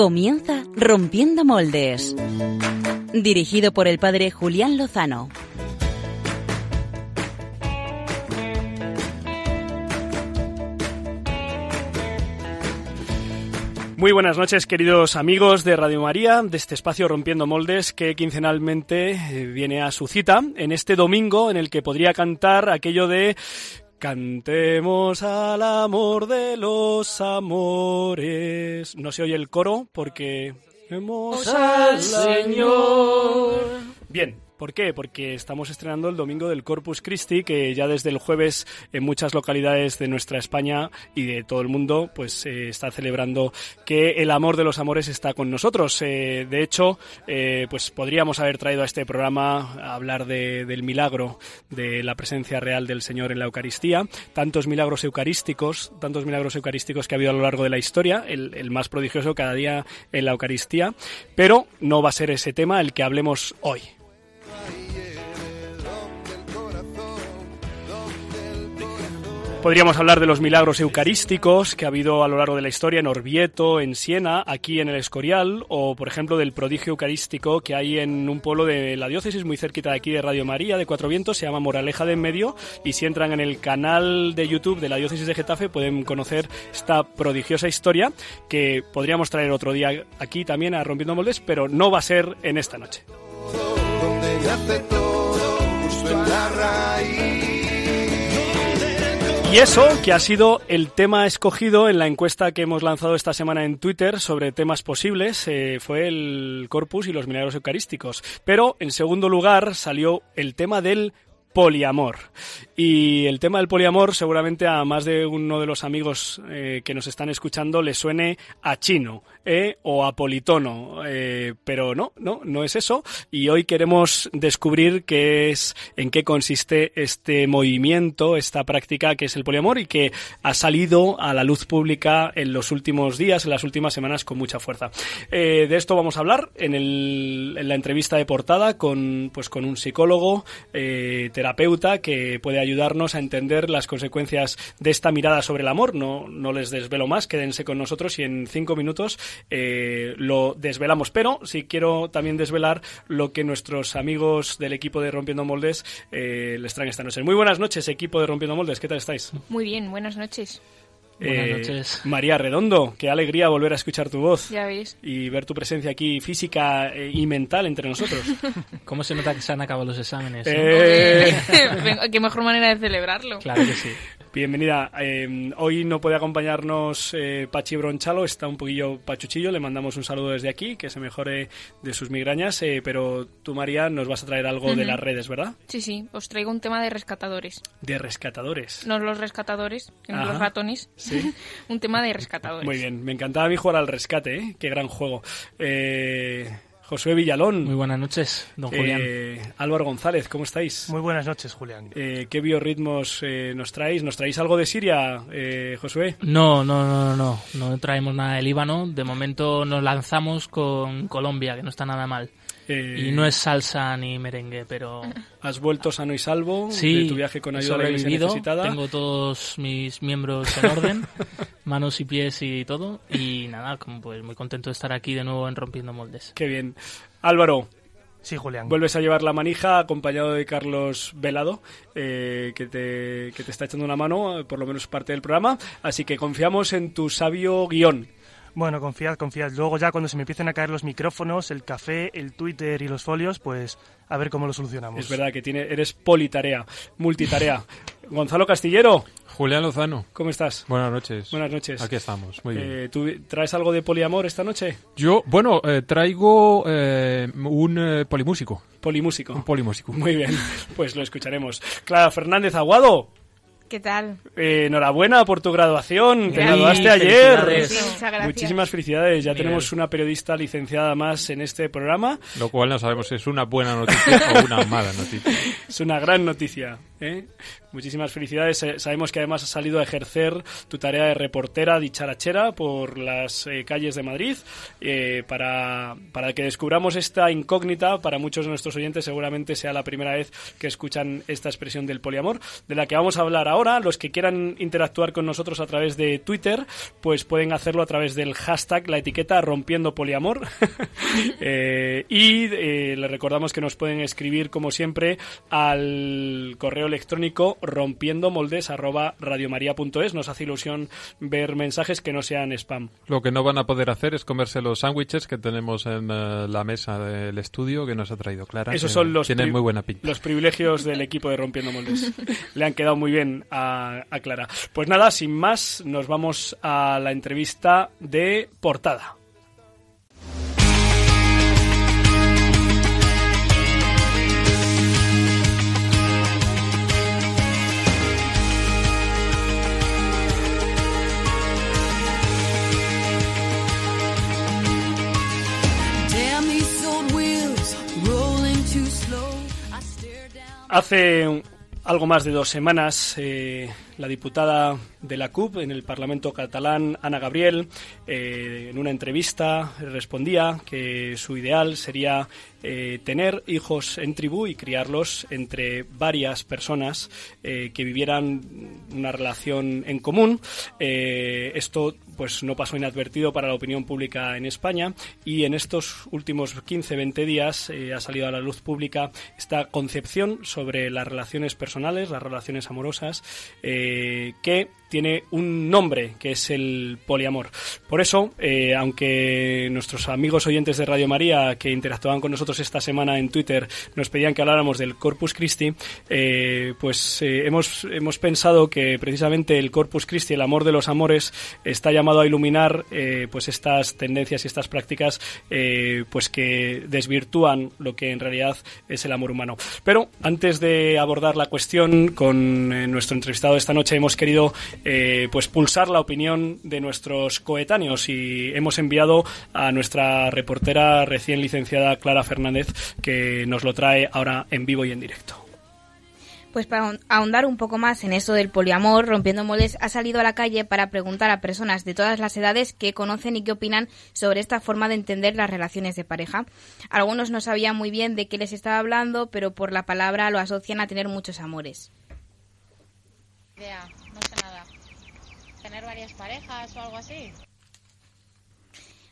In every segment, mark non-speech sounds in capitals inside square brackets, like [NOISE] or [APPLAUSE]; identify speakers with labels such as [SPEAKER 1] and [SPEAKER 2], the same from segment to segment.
[SPEAKER 1] Comienza Rompiendo Moldes. Dirigido por el padre Julián Lozano.
[SPEAKER 2] Muy buenas noches, queridos amigos de Radio María, de este espacio Rompiendo Moldes, que quincenalmente eh, viene a su cita en este domingo en el que podría cantar aquello de Cantemos al amor de los amores. No se oye el coro porque... Hemos al Señor. Bien, ¿Por qué? Porque estamos estrenando el domingo del Corpus Christi, que ya desde el jueves en muchas localidades de nuestra España y de todo el mundo, pues se está celebrando que el amor de los amores está con nosotros. Eh, de hecho, eh, pues podríamos haber traído a este programa a hablar del milagro de la presencia real del Señor en la Eucaristía, tantos milagros eucarísticos, tantos milagros eucarísticos que ha habido a lo largo de la historia, el más prodigioso cada día en la Eucaristía, pero no va a ser ese tema el que hablemos hoy. Podríamos hablar de los milagros eucarísticos que ha habido a lo largo de la historia en Orvieto, en Siena, aquí en el Escorial, o por ejemplo del prodigio eucarístico que hay en un pueblo de la diócesis muy cerquita de aquí de Radio María, de Cuatro Vientos, se llama Moraleja de en Medio, y si entran en el canal de YouTube de la diócesis de Getafe pueden conocer esta prodigiosa historia que podríamos traer otro día aquí también a Rompiendo Moldes, pero no va a ser en esta noche. Y eso, que ha sido el tema escogido en la encuesta que hemos lanzado esta semana en Twitter sobre temas posibles, eh, fue el corpus y los milagros eucarísticos. Pero, en segundo lugar, salió el tema del poliamor. Y el tema del poliamor seguramente a más de uno de los amigos eh, que nos están escuchando le suene a chino eh, o a politono, eh, pero no, no, no es eso. Y hoy queremos descubrir qué es, en qué consiste este movimiento, esta práctica que es el poliamor y que ha salido a la luz pública en los últimos días, en las últimas semanas con mucha fuerza. de esto vamos a hablar en, el, en la entrevista de portada con, pues, con un psicólogo, terapeuta que puede ayudarnos a entender las consecuencias de esta mirada sobre el amor. No, no les desvelo más, quédense con nosotros y en cinco minutos eh, lo desvelamos. Pero sí quiero también desvelar lo que nuestros amigos del equipo de Rompiendo Moldes eh, les traen esta noche. Muy buenas noches, equipo de Rompiendo Moldes. ¿Qué tal estáis?
[SPEAKER 3] Muy bien, buenas noches.
[SPEAKER 2] Buenas eh, noches. María Redondo, qué alegría volver a escuchar tu voz.
[SPEAKER 3] Ya veis.
[SPEAKER 2] Y ver tu presencia aquí física y mental entre nosotros. [LAUGHS]
[SPEAKER 4] ¿Cómo se nota que se han acabado los exámenes?
[SPEAKER 3] Eh... [LAUGHS] qué mejor manera de celebrarlo.
[SPEAKER 4] Claro que sí.
[SPEAKER 2] Bienvenida. Eh, hoy no puede acompañarnos eh, Pachi Bronchalo, está un poquillo pachuchillo, le mandamos un saludo desde aquí, que se mejore de sus migrañas, eh, pero tú, María, nos vas a traer algo de las redes, ¿verdad?
[SPEAKER 3] Sí, sí, os traigo un tema de rescatadores.
[SPEAKER 2] ¿De rescatadores?
[SPEAKER 3] No los rescatadores, sino los ratones. ¿Sí? [LAUGHS] un tema de rescatadores.
[SPEAKER 2] Muy bien, me encantaba a mí jugar al rescate, ¿eh? Qué gran juego. Eh... Josué Villalón.
[SPEAKER 4] Muy buenas noches, don Julián.
[SPEAKER 2] Eh, Álvaro González, ¿cómo estáis?
[SPEAKER 5] Muy buenas noches, Julián.
[SPEAKER 2] Eh, ¿Qué biorritmos eh, nos traéis? ¿Nos traéis algo de Siria, eh, Josué?
[SPEAKER 4] No, no, no, no, no, no traemos nada de Líbano. De momento nos lanzamos con Colombia, que no está nada mal. Y no es salsa ni merengue, pero... [LAUGHS]
[SPEAKER 2] ¿Has vuelto sano y salvo
[SPEAKER 4] sí,
[SPEAKER 2] de tu viaje con ayuda
[SPEAKER 4] sobrevivido,
[SPEAKER 2] necesitada?
[SPEAKER 4] tengo todos mis miembros en orden, [LAUGHS] manos y pies y todo, y nada, como pues muy contento de estar aquí de nuevo en Rompiendo Moldes.
[SPEAKER 2] Qué bien. Álvaro,
[SPEAKER 5] Sí, Julián.
[SPEAKER 2] Vuelves a llevar la manija acompañado de Carlos Velado, eh, que, te, que te está echando una mano, por lo menos parte del programa. Así que confiamos en tu sabio guion.
[SPEAKER 5] Bueno, confiad, confiad. Luego ya cuando se me empiecen a caer los micrófonos, el café, el Twitter y los folios, pues a ver cómo lo solucionamos.
[SPEAKER 2] Es verdad que tiene, eres politarea, multitarea. [LAUGHS] Gonzalo Castillero.
[SPEAKER 6] Julián Lozano.
[SPEAKER 2] ¿Cómo estás?
[SPEAKER 6] Buenas noches.
[SPEAKER 2] Buenas noches.
[SPEAKER 6] Aquí estamos, muy bien.
[SPEAKER 2] Eh, ¿Tú traes algo de poliamor esta noche?
[SPEAKER 6] Yo, bueno, eh, traigo eh, un eh, polimúsico.
[SPEAKER 2] Polimúsico.
[SPEAKER 6] Un polimúsico.
[SPEAKER 2] Muy bien, pues lo escucharemos. Clara Fernández Aguado.
[SPEAKER 3] ¿Qué tal?
[SPEAKER 2] Eh, enhorabuena por tu graduación. Te graduaste ayer.
[SPEAKER 4] Felicidades.
[SPEAKER 3] Sí, muchas gracias.
[SPEAKER 2] Muchísimas felicidades. Ya
[SPEAKER 6] Bien.
[SPEAKER 2] tenemos una periodista licenciada más en este programa.
[SPEAKER 6] Lo cual no sabemos si es una buena noticia o una mala noticia.
[SPEAKER 2] Es una gran noticia. ¿eh? Muchísimas felicidades. Eh, Sabemos que además has salido a ejercer tu tarea de reportera dicharachera por las eh, calles de Madrid eh, para, para que descubramos esta incógnita. Para muchos de nuestros oyentes seguramente sea la primera vez que escuchan esta expresión del poliamor, de la que vamos a hablar ahora. los que quieran interactuar con nosotros a través de Twitter, pues pueden hacerlo a través del hashtag, la etiqueta rompiendo poliamor. [LAUGHS] Y les recordamos que nos pueden escribir, como siempre, al correo electrónico rompiendo moldes arroba radiomaria.es. Nos hace ilusión ver mensajes que no sean spam.
[SPEAKER 6] Lo que no van a poder hacer es comerse los sándwiches que tenemos en eh, la mesa del estudio que nos ha traído Clara.
[SPEAKER 2] Esos son los,
[SPEAKER 6] tienen muy buena pinta.
[SPEAKER 2] los privilegios del equipo de Rompiendo Moldes. [LAUGHS] Le han quedado muy bien a, a Clara. Pues nada, sin más, nos vamos a la entrevista de portada. Hace algo más de dos semanas, eh, la diputada de la CUP en el Parlamento catalán, Ana Gabriel, eh, en una entrevista respondía que su ideal sería eh, tener hijos en tribu y criarlos entre varias personas que vivieran una relación en común. esto pues no pasó inadvertido para la opinión pública en España y en estos últimos 15-20 días eh, ha salido a la luz pública esta concepción sobre las relaciones personales, las relaciones amorosas, eh, que tiene un nombre, que es el poliamor. Por eso, eh, aunque nuestros amigos oyentes de Radio María que interactuaban con nosotros esta semana en Twitter nos pedían que habláramos del Corpus Christi, pues hemos, hemos pensado que precisamente el Corpus Christi, el amor de los amores, está llamado a iluminar eh, pues estas tendencias y estas prácticas eh, pues que desvirtúan lo que en realidad es el amor humano. Pero antes de abordar la cuestión con eh, nuestro entrevistado de esta noche hemos querido pues pulsar la opinión de nuestros coetáneos y hemos enviado a nuestra reportera recién licenciada Clara Fernández que nos lo trae ahora en vivo y en directo.
[SPEAKER 7] Pues para ahondar un poco más en eso del poliamor, Rompiendo Moldes ha salido a la calle para preguntar a personas de todas las edades qué conocen y qué opinan sobre esta forma de entender las relaciones de pareja. Algunos no sabían muy bien de qué les estaba hablando, pero por la palabra lo asocian a tener muchos amores.
[SPEAKER 8] No sé nada. ¿Tener varias parejas o algo así?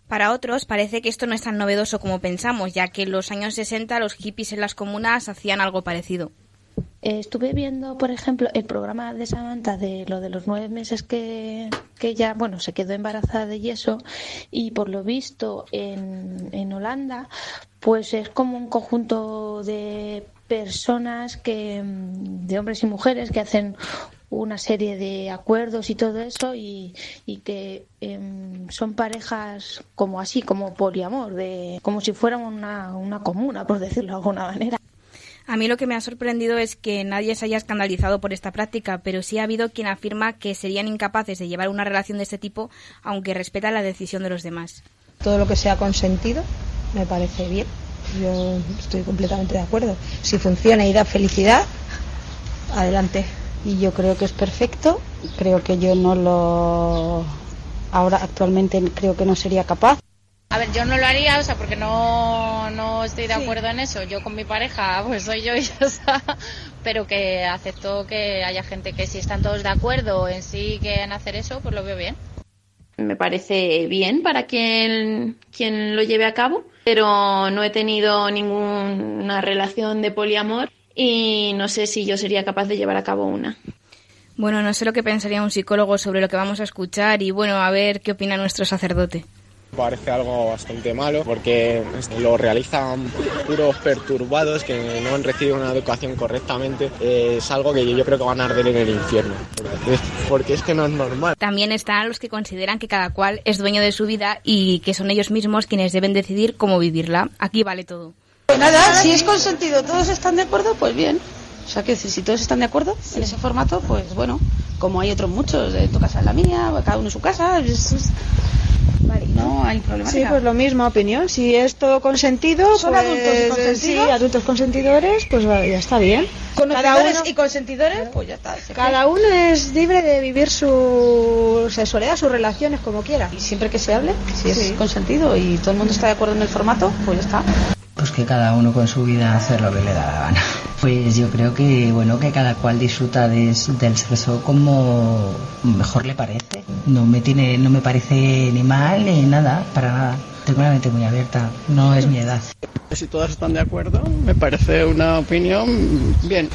[SPEAKER 7] Para otros parece que esto no es tan novedoso como pensamos, ya que en los años 60 los hippies en las comunas hacían algo parecido.
[SPEAKER 9] Eh, estuve viendo, por ejemplo, el programa de Samantha de lo de los nueve meses que, que ella, bueno, se quedó embarazada de yeso y por lo visto en, en Holanda, pues es como un conjunto de personas que, de hombres y mujeres que hacen una serie de acuerdos y todo eso y, y que em, son parejas como así, como poliamor, de, como si fueran una, una comuna, por decirlo de alguna manera.
[SPEAKER 7] A mí lo que me ha sorprendido es que nadie se haya escandalizado por esta práctica, pero sí ha habido quien afirma que serían incapaces de llevar una relación de este tipo aunque respetan la decisión de los demás.
[SPEAKER 10] Todo lo que sea consentido me parece bien. Yo estoy completamente de acuerdo. Si funciona y da felicidad, adelante. Y yo creo que es perfecto. Creo que yo no lo. Ahora actualmente creo que no sería capaz.
[SPEAKER 8] A ver, yo no lo haría, o sea, porque no, no estoy de acuerdo en eso. Yo con mi pareja, pues soy yo y ya está. Pero que acepto que haya gente que si están todos de acuerdo en sí que en hacer eso, pues lo veo bien.
[SPEAKER 11] Me parece bien para quien, quien lo lleve a cabo, pero no he tenido ninguna relación de poliamor y no sé si yo sería capaz de llevar a cabo una.
[SPEAKER 7] Bueno, no sé lo que pensaría un psicólogo sobre lo que vamos a escuchar y bueno, a ver qué opina nuestro sacerdote.
[SPEAKER 12] Parece algo bastante malo porque lo realizan puros perturbados que no han recibido una educación correctamente. Es algo que yo creo que van a arder en el infierno. Porque es que no es normal.
[SPEAKER 7] También están los que consideran que cada cual es dueño de su vida y que son ellos mismos quienes deben decidir cómo vivirla. Aquí vale todo.
[SPEAKER 10] Pues nada, si es consentido, todos están de acuerdo, pues bien. O sea que si todos están de acuerdo en ese formato, pues bueno, como hay otros muchos, en tu casa es la mía, cada uno en su casa, no hay problema.
[SPEAKER 13] Sí, pues lo mismo, opinión. Si es todo consentido,
[SPEAKER 10] ¿Son
[SPEAKER 13] pues,
[SPEAKER 10] adultos y consentidos?
[SPEAKER 13] Sí, adultos consentidores, pues ya está bien.
[SPEAKER 10] Conocedores y consentidores, pues ya está.
[SPEAKER 13] Cada uno es libre de vivir su sexualidad, sus relaciones como quiera.
[SPEAKER 10] Y siempre que se hable, si es consentido y todo el mundo está de acuerdo en el formato, pues ya está.
[SPEAKER 14] Pues que cada uno con su vida hacer lo que le da la gana. [LAUGHS] Pues yo creo que, bueno, que cada cual disfruta del sexo como mejor le parece. No me tiene, no me parece ni mal ni nada, para nada. Tengo una mente muy abierta, no es mi edad.
[SPEAKER 15] Si todas están de acuerdo, me parece una opinión bien.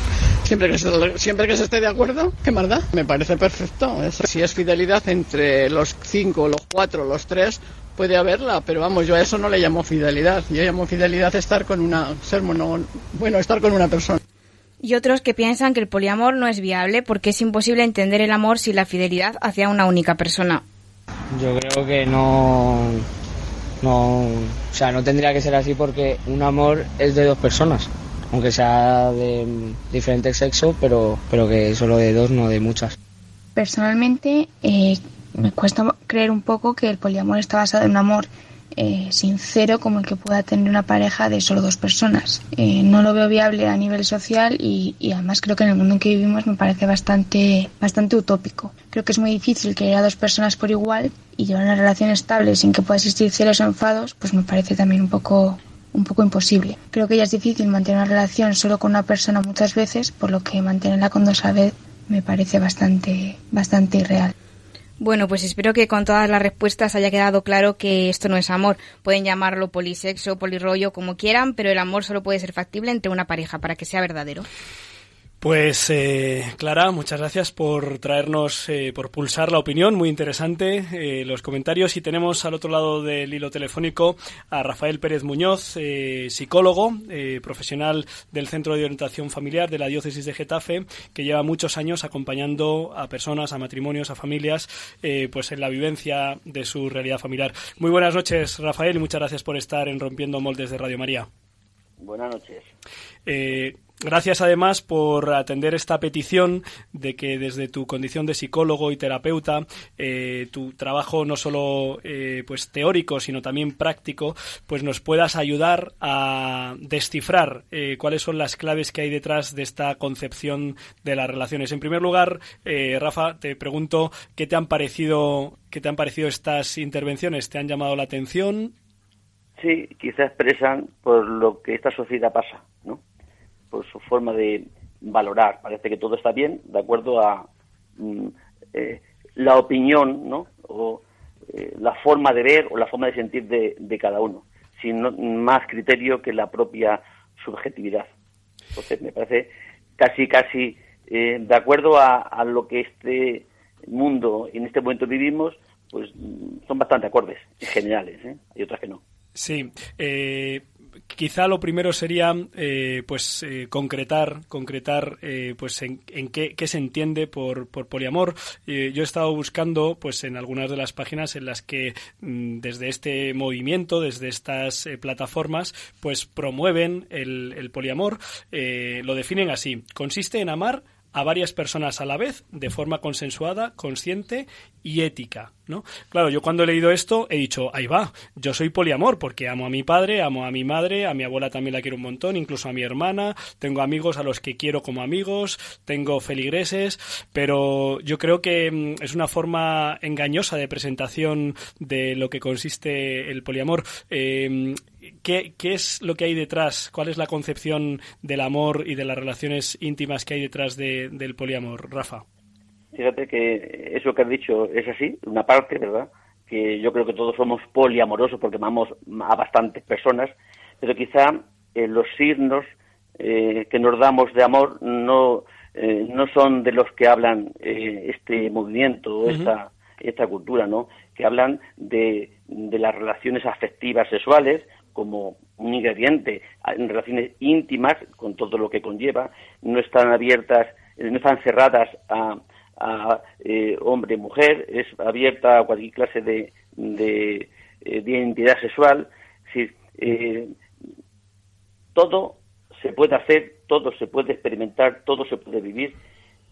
[SPEAKER 15] Siempre que se, siempre que se esté de acuerdo, ¿qué más da? Me parece perfecto. Si es fidelidad entre los cinco, los cuatro, los tres, puede haberla, pero vamos, yo a eso no le llamo fidelidad. Yo llamo fidelidad estar con una, ser bueno, estar con una persona.
[SPEAKER 7] Y otros que piensan que el poliamor no es viable porque es imposible entender el amor sin la fidelidad hacia una única persona.
[SPEAKER 16] Yo creo que no, no, o sea, no tendría que ser así porque un amor es de dos personas, aunque sea de diferente sexo, pero, pero que solo de dos, no de muchas.
[SPEAKER 9] Personalmente, eh, me cuesta creer un poco que el poliamor está basado en un amor eh, sincero como el que pueda tener una pareja de solo dos personas. Eh, no lo veo viable a nivel social y, además creo que en el mundo en que vivimos me parece bastante, bastante utópico. Creo que es muy difícil querer a dos personas por igual y llevar una relación estable sin que pueda existir celos o enfados, pues me parece también un poco un poco imposible. Creo que ya es difícil mantener una relación solo con una persona muchas veces, por lo que mantenerla con dos a vez me parece bastante, bastante irreal.
[SPEAKER 7] Bueno, pues espero que con todas las respuestas haya quedado claro que esto no es amor. Pueden llamarlo polisexo, polirrollo, como quieran, pero el amor solo puede ser factible entre una pareja para que sea verdadero.
[SPEAKER 2] Pues eh, Clara, muchas gracias por traernos, eh, por pulsar la opinión, muy interesante eh, los comentarios. Y tenemos al otro lado del hilo telefónico a Rafael Pérez Muñoz, psicólogo, profesional del Centro de Orientación Familiar de la Diócesis de Getafe, que lleva muchos años acompañando a personas, a matrimonios, a familias, pues en la vivencia de su realidad familiar. Muy buenas noches, Rafael, y muchas gracias por estar en Rompiendo Moldes de Radio María.
[SPEAKER 17] Buenas noches.
[SPEAKER 2] Gracias además por atender esta petición de que desde tu condición de psicólogo y terapeuta, eh, tu trabajo no solo eh, pues teórico sino también práctico, pues nos puedas ayudar a descifrar eh, cuáles son las claves que hay detrás de esta concepción de las relaciones. En primer lugar, Rafa, te pregunto qué te han parecido qué te han parecido estas intervenciones. ¿Te han llamado la atención?
[SPEAKER 17] Sí, quizá expresan por lo que esta sociedad pasa, ¿no? Por su forma de valorar. Parece que todo está bien de acuerdo a mm, eh, la opinión, ¿no? O eh, la forma de ver o la forma de sentir de, cada uno, sin más criterio que la propia subjetividad. Entonces, me parece casi, casi eh, de acuerdo a, lo que este mundo en este momento vivimos, pues son bastante acordes, en generales, hay otras que no.
[SPEAKER 2] Sí, quizá lo primero sería eh, pues eh, concretar concretar eh, pues en, qué, se entiende por, por poliamor. Yo he estado buscando pues en algunas de las páginas en las que mm, desde este movimiento desde estas plataformas pues promueven el, el poliamor. Lo definen así. Consiste en amar a varias personas a la vez de forma consensuada, consciente y ética, ¿no? Claro, yo cuando he leído esto he dicho, ahí va, yo soy poliamor porque amo a mi padre, amo a mi madre, a mi abuela también la quiero un montón, incluso a mi hermana, tengo amigos a los que quiero como amigos, tengo feligreses, pero yo creo que mm, es una forma engañosa de presentación de lo que consiste el poliamor. Eh, ¿qué, ¿Qué es lo que hay detrás? ¿Cuál es la concepción del amor y de las relaciones íntimas que hay detrás del poliamor, Rafa?
[SPEAKER 17] Fíjate que eso que has dicho es así, una parte, ¿verdad? Que yo creo que todos somos poliamorosos porque amamos a bastantes personas, pero quizá eh, los signos eh, que nos damos de amor no, eh, no son de los que hablan este movimiento, esta, esta cultura, ¿no? Que hablan de, de las relaciones afectivas sexuales como un ingrediente en relaciones íntimas, con todo lo que conlleva, no están abiertas, no están cerradas a a eh, hombre mujer, es abierta a cualquier clase de, de, eh, identidad sexual. Eh, todo se puede hacer, todo se puede experimentar, todo se puede vivir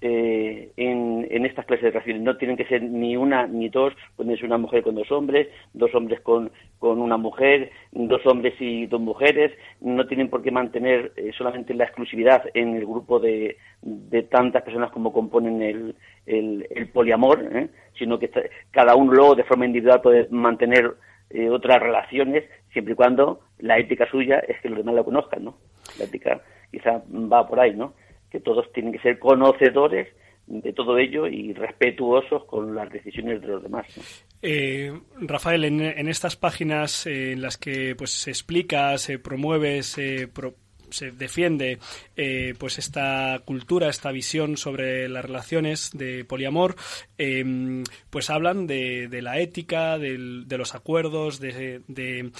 [SPEAKER 17] eh, en, estas clases de relaciones. No tienen que ser ni una ni dos, pueden ser una mujer con dos hombres, dos hombres con, con una mujer, dos hombres y dos mujeres. No tienen por qué mantener eh, solamente la exclusividad en el grupo de, de tantas personas como componen el, el, poliamor, ¿eh? sino que cada uno luego de forma individual puede mantener eh, otras relaciones, siempre y cuando la ética suya es que los demás la conozcan, ¿no? La ética quizá va por ahí, ¿no? Que todos tienen que ser conocedores de todo ello y respetuosos con las decisiones de los demás.
[SPEAKER 2] Eh, Rafael, en, estas páginas en las que pues se explica, se promueve, se, defiende eh, pues esta cultura, esta visión sobre las relaciones de poliamor, em, pues hablan de, la ética, de los acuerdos, de, de,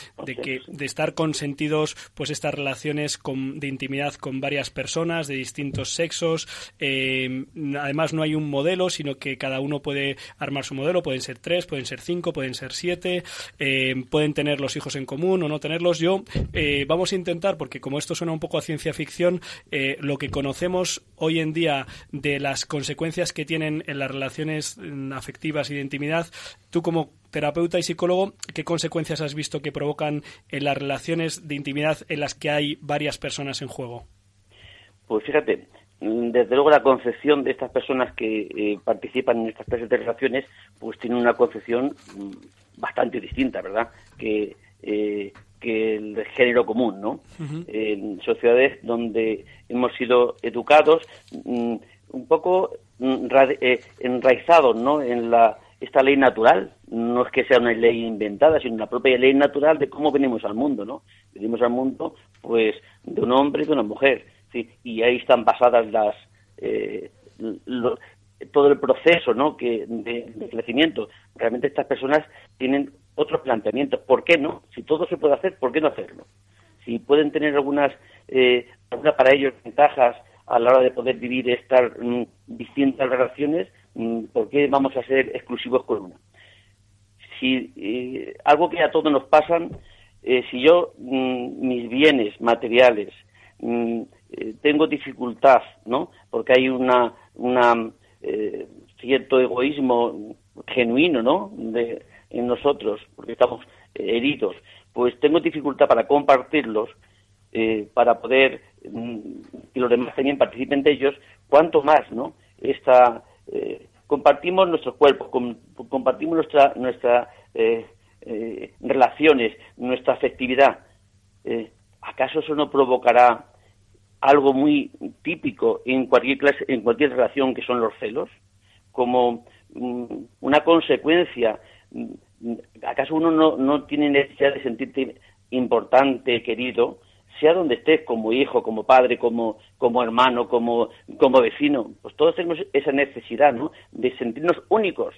[SPEAKER 2] que de estar consentidos pues estas relaciones de intimidad con varias personas de distintos sexos. Em, además no hay un modelo, sino que cada uno puede armar su modelo. Pueden ser tres, pueden ser cinco, pueden ser siete, em, pueden tener los hijos en común o no tenerlos. Yo eh, vamos a intentar, porque como esto suena un poco a ciencia ficción, eh, lo que conocemos hoy en día de las consecuencias que tienen en las relaciones mm, afectivas y de intimidad, tú como terapeuta y psicólogo, ¿qué consecuencias has visto que provocan en las relaciones de intimidad en las que hay varias personas en juego?
[SPEAKER 17] Pues fíjate, mm, desde luego la concepción de estas personas que eh, participan en estas clases de relaciones, pues tiene una concepción mm, bastante distinta, ¿verdad? Que eh, que el género común, ¿no? En sociedades donde hemos sido educados mm, un poco mm, eh, enraizados, ¿no? En la esta ley natural, no es que sea una ley inventada, sino una propia ley natural de cómo venimos al mundo, ¿no? Venimos al mundo, pues, de un hombre y de una mujer, ¿sí? Y ahí están basadas las eh, todo el proceso, ¿no? Que de crecimiento. Realmente estas personas tienen otros planteamientos. ¿Por qué no? Si todo se puede hacer, ¿por qué no hacerlo? Si pueden tener algunas, eh, para ellos ventajas a la hora de poder vivir estas mm, distintas relaciones, mm, ¿por qué vamos a ser exclusivos con una? Si eh, algo que a todos nos pasan, eh, si yo mm, mis bienes materiales eh, tengo dificultad, ¿no? Porque hay una, una cierto egoísmo genuino, ¿no? De, en nosotros, porque estamos eh, heridos, pues tengo dificultad para compartirlos, eh, para poder mm, que los demás también participen de ellos, cuanto más, ¿no? Esta, eh, compartimos nuestros cuerpos, compartimos nuestra, nuestra relaciones, nuestra afectividad. ¿Acaso eso no provocará algo muy típico en cualquier clase, en cualquier relación que son los celos, como mm, una consecuencia ¿acaso uno no, no tiene necesidad de sentirte importante, querido, sea donde estés, como hijo, como padre, como, como hermano, como, como vecino? Pues todos tenemos esa necesidad, ¿no?, de sentirnos únicos.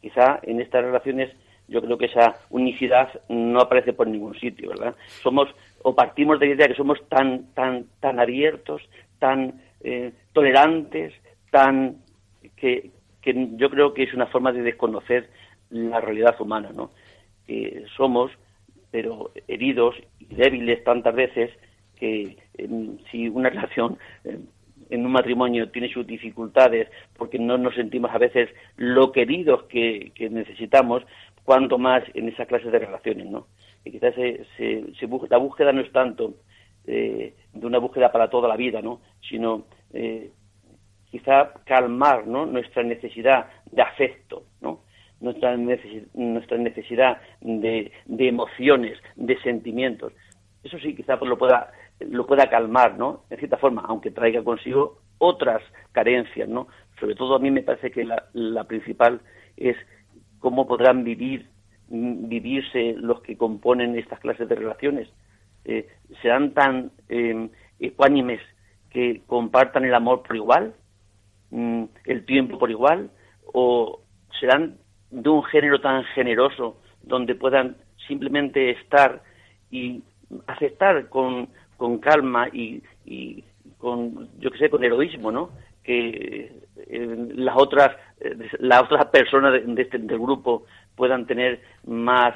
[SPEAKER 17] Quizá en estas relaciones yo creo que esa unicidad no aparece por ningún sitio, ¿verdad? Somos, o partimos de la idea que somos tan, tan, tan abiertos, tan eh, tolerantes, tan, que, que yo creo que es una forma de desconocer la realidad humana, ¿no? Que somos, pero heridos y débiles tantas veces que em, si una [LAUGHS] relación em, en un matrimonio tiene sus dificultades porque no nos sentimos a veces lo queridos que, necesitamos, cuanto más en esa clase de relaciones, ¿no? Y quizás se, se, la búsqueda no es tanto eh, de una búsqueda para toda la vida, ¿no? Sino eh, quizá calmar, ¿no? Nuestra necesidad de afecto, ¿no? Nuestra, nuestra necesidad de, de, emociones, de sentimientos. Eso sí, quizá pues lo pueda, lo pueda calmar, ¿no? En cierta forma, aunque traiga consigo otras carencias, ¿no? Sobre todo a mí me parece que la, la principal es cómo podrán vivir, vivirse los que componen estas clases de relaciones. Eh, ¿Serán tan eh, ecuánimes que compartan el amor por igual, mm, el tiempo por igual, o serán de un género tan generoso donde puedan simplemente estar y aceptar con, con calma y, y con, yo que sé, con heroísmo, ¿no? Que eh, las otras eh, las otras personas de, este, del grupo puedan tener más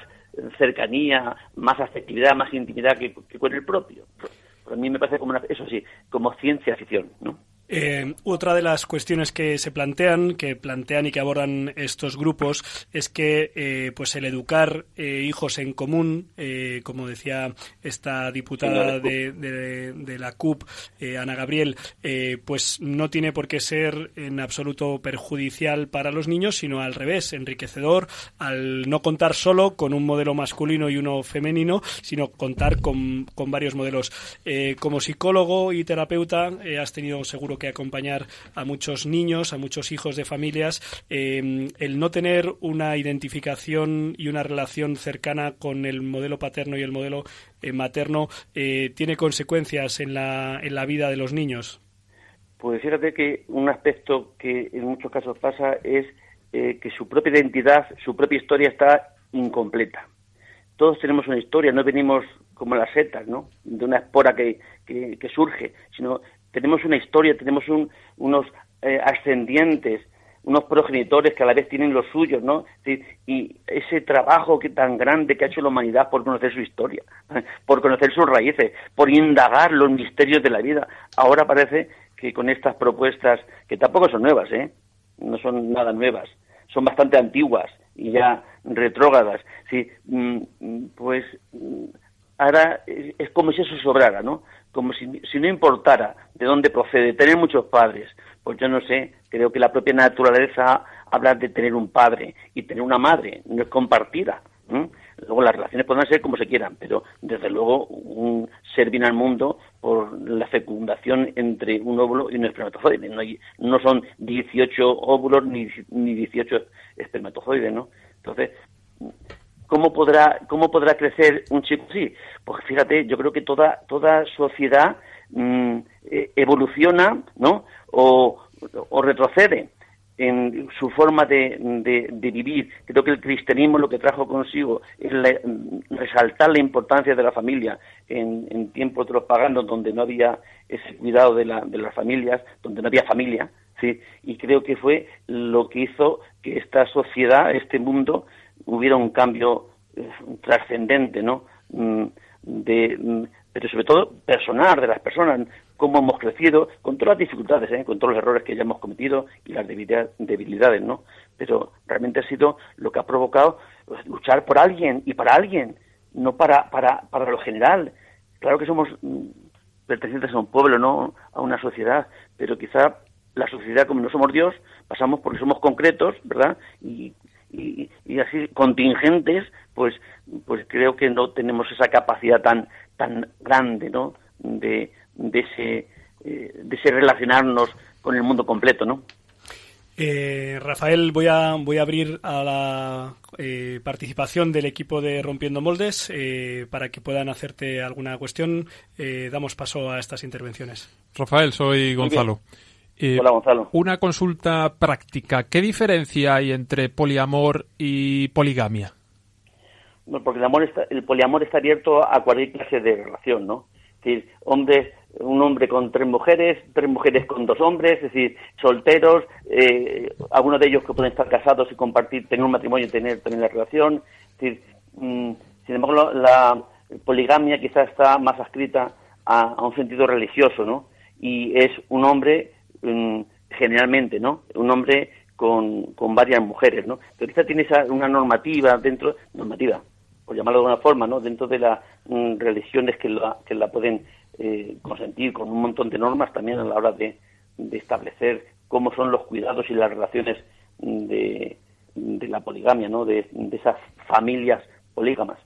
[SPEAKER 17] cercanía, más afectividad, más intimidad que, con el propio. Para mí me parece como una, eso sí, como ciencia ficción, ¿no?
[SPEAKER 2] Eh, otra de las cuestiones que se plantean, que plantean y que abordan estos grupos, es que eh, pues el educar eh, hijos en común, como decía esta diputada de, de, la CUP, Ana Gabriel, pues no tiene por qué ser en absoluto perjudicial para los niños, sino al revés, enriquecedor, al no contar solo con un modelo masculino y uno femenino, sino contar con, con varios modelos. como psicólogo y terapeuta, has tenido seguro que acompañar a muchos niños, a muchos hijos de familias, eh, el no tener una identificación y una relación cercana con el modelo paterno y el modelo eh, materno eh, tiene consecuencias en la, en la vida de los niños.
[SPEAKER 17] Pues fíjate que un aspecto que en muchos casos pasa es que su propia identidad, su propia historia está incompleta. Todos tenemos una historia, no venimos como las setas, ¿no? De una espora que, que surge, sino tenemos una historia, tenemos unos eh, ascendientes, unos progenitores que a la vez tienen los suyos, ¿no? Y ese trabajo que tan grande que ha hecho la humanidad por conocer su historia, [LAUGHS] por conocer sus raíces, por indagar los misterios de la vida. Ahora parece que con estas propuestas, que tampoco son nuevas, ¿eh? No son nada nuevas, son bastante antiguas y ya retrógradas, sí, mm, pues mm, ahora es como si eso sobrara, ¿no? como si, no importara de dónde procede, tener muchos padres. Pues yo no sé, creo que la propia naturaleza habla de tener un padre y tener una madre, no es compartida. Luego las relaciones pueden ser como se quieran, pero desde luego un ser viene al mundo por la fecundación entre un óvulo y un espermatozoide. No, no son 18 óvulos ni, ni 18 espermatozoides, ¿no? Entonces, ¿Cómo podrá, ¿Cómo podrá crecer un chico así? Pues fíjate, yo creo que toda, toda sociedad mm, e, evoluciona, ¿no? O, retrocede en su forma de, de, vivir. Creo que el cristianismo lo que trajo consigo es resaltar la importancia de la familia en, tiempos de paganos donde no había ese cuidado de, la, de las familias, donde no había familia, ¿sí? Y creo que fue lo que hizo que esta sociedad, este mundo, hubiera un cambio eh, trascendente, ¿no? Mm, de, mm, pero sobre todo personal de las personas, cómo hemos crecido, con todas las dificultades, ¿eh? con todos los errores que ya hemos cometido y las debilidades, ¿no? Pero realmente ha sido lo que ha provocado pues, luchar por alguien y para alguien, no para, para, para lo general. Claro que somos mm, pertenecientes a un pueblo, no a una sociedad, pero quizá la sociedad, como no somos Dios, pasamos porque somos concretos, ¿verdad? Y y, así contingentes, pues, pues creo que no tenemos esa capacidad tan, tan grande, ¿no? De, de, ese, eh, de ese relacionarnos con el mundo completo, ¿no?
[SPEAKER 2] Eh, Rafael, voy a, voy a abrir a la eh, participación del equipo de Rompiendo Moldes para que puedan hacerte alguna cuestión. damos paso a estas intervenciones.
[SPEAKER 6] Rafael, soy Gonzalo.
[SPEAKER 17] Eh, Hola, Gonzalo.
[SPEAKER 6] Una consulta práctica. ¿Qué diferencia hay entre poliamor y poligamia?
[SPEAKER 17] Bueno, porque el, amor está, el poliamor está abierto a cualquier clase de relación, ¿no? Es decir, hombres, un hombre con tres mujeres, tres mujeres con dos hombres, es decir, solteros, eh, algunos de ellos que pueden estar casados y compartir, tener un matrimonio y tener, tener la relación. Es decir, mm, sin embargo, la, poligamia quizás está más adscrita a, a un sentido religioso, ¿no? Y es un hombre generalmente, ¿no? Un hombre con, con varias mujeres, ¿no? Pero quizá tiene esa, una normativa dentro, normativa, por llamarlo de alguna forma, ¿no? Dentro de las mm, religiones que la, que la pueden eh, consentir con un montón de normas también a la hora de, de establecer cómo son los cuidados y las relaciones de, de la poligamia, ¿no? De, de esas familias polígamas.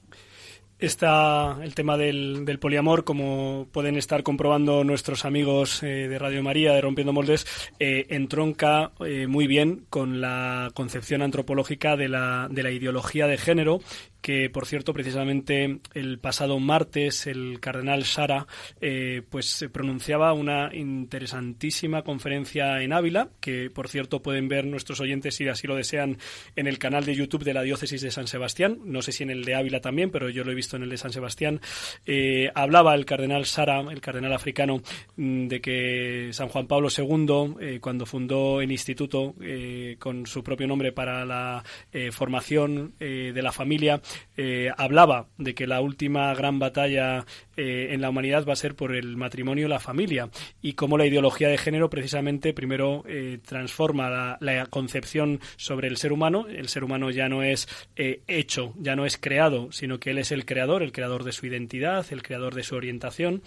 [SPEAKER 2] Está el tema del, poliamor, como pueden estar comprobando nuestros amigos eh, de Radio María, de Rompiendo Moldes, eh, entronca eh, muy bien con la concepción antropológica de la, de la ideología de género que por cierto precisamente el pasado martes el cardenal Sara eh, pues pronunciaba una interesantísima conferencia en Ávila que por cierto pueden ver nuestros oyentes si así lo desean en el canal de YouTube de la diócesis de San Sebastián. No sé si en el de Ávila también pero yo lo he visto en el de San Sebastián. Eh, hablaba el cardenal Sara el cardenal africano mm, de que San Juan Pablo II eh, cuando fundó el instituto con su propio nombre para la formación de la familia eh, hablaba de que la última gran batalla eh, en la humanidad va a ser por el matrimonio y la familia y cómo la ideología de género precisamente primero eh, transforma la, concepción sobre el ser humano. El ser humano ya no es hecho, ya no es creado, sino que él es el creador, el creador de su identidad, el creador de su orientación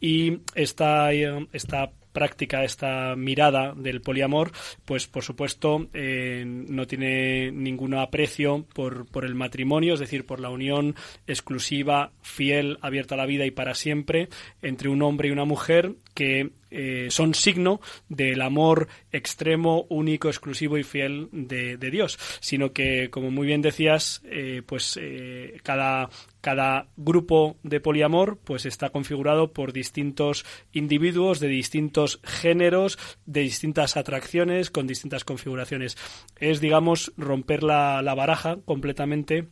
[SPEAKER 2] y esta, esta práctica, esta mirada del poliamor, pues por supuesto eh, no tiene ningún aprecio por, por el matrimonio, es decir, por la unión exclusiva, fiel, abierta a la vida y para siempre entre un hombre y una mujer que eh, son signo del amor extremo, único, exclusivo y fiel de, Dios, sino que, como muy bien decías, eh, pues eh, cada, cada grupo de poliamor pues está configurado por distintos individuos de distintos géneros, de distintas atracciones, con distintas configuraciones. Es, digamos, romper la, la baraja completamente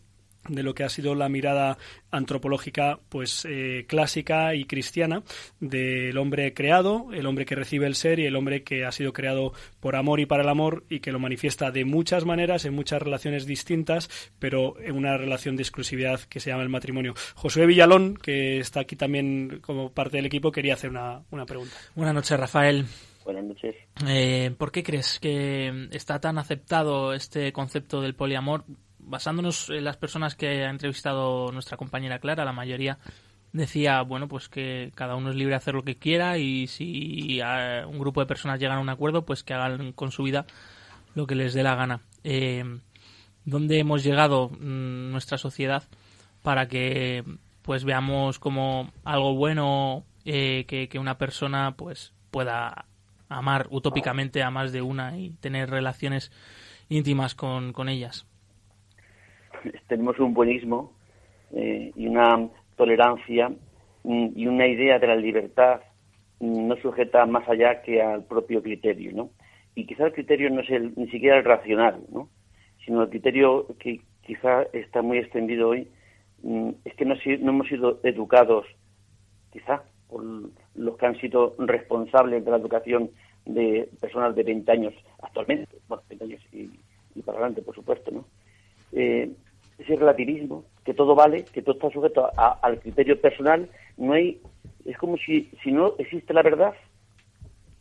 [SPEAKER 2] de lo que ha sido la mirada antropológica pues eh, clásica y cristiana del hombre creado, el hombre que recibe el ser y el hombre que ha sido creado por amor y para el amor y que lo manifiesta de muchas maneras, en muchas relaciones distintas, pero en una relación de exclusividad que se llama el matrimonio. Josué Villalón, que está aquí también como parte del equipo, quería hacer una, una pregunta.
[SPEAKER 4] Buenas noches, Rafael.
[SPEAKER 17] Buenas noches.
[SPEAKER 4] Eh, ¿Por qué crees que está tan aceptado este concepto del poliamor? Basándonos en las personas que ha entrevistado nuestra compañera Clara, la mayoría decía, bueno, pues que cada uno es libre de hacer lo que quiera y si un grupo de personas llegan a un acuerdo, pues que hagan con su vida lo que les dé la gana. Eh, ¿Dónde hemos llegado mm, nuestra sociedad para que pues veamos como algo bueno eh, que, que, una persona pues pueda amar utópicamente a más de una y tener relaciones íntimas con, con ellas? [LAUGHS]
[SPEAKER 17] tenemos un buenismo eh, y una tolerancia mm, y una idea de la libertad mm, no sujeta más allá que al propio criterio, ¿no? Y quizá el criterio no es el, ni siquiera el racional, ¿no? Sino el criterio que quizá está muy extendido hoy mm, es que no, hemos sido educados, quizá, por los que han sido responsables de la educación de personas de 20 años actualmente, bueno, 20 años y, y para adelante, por supuesto, ¿no? Eh, ese relativismo, que todo vale, que todo está sujeto al criterio personal, no hay, es como si, si no existe la verdad,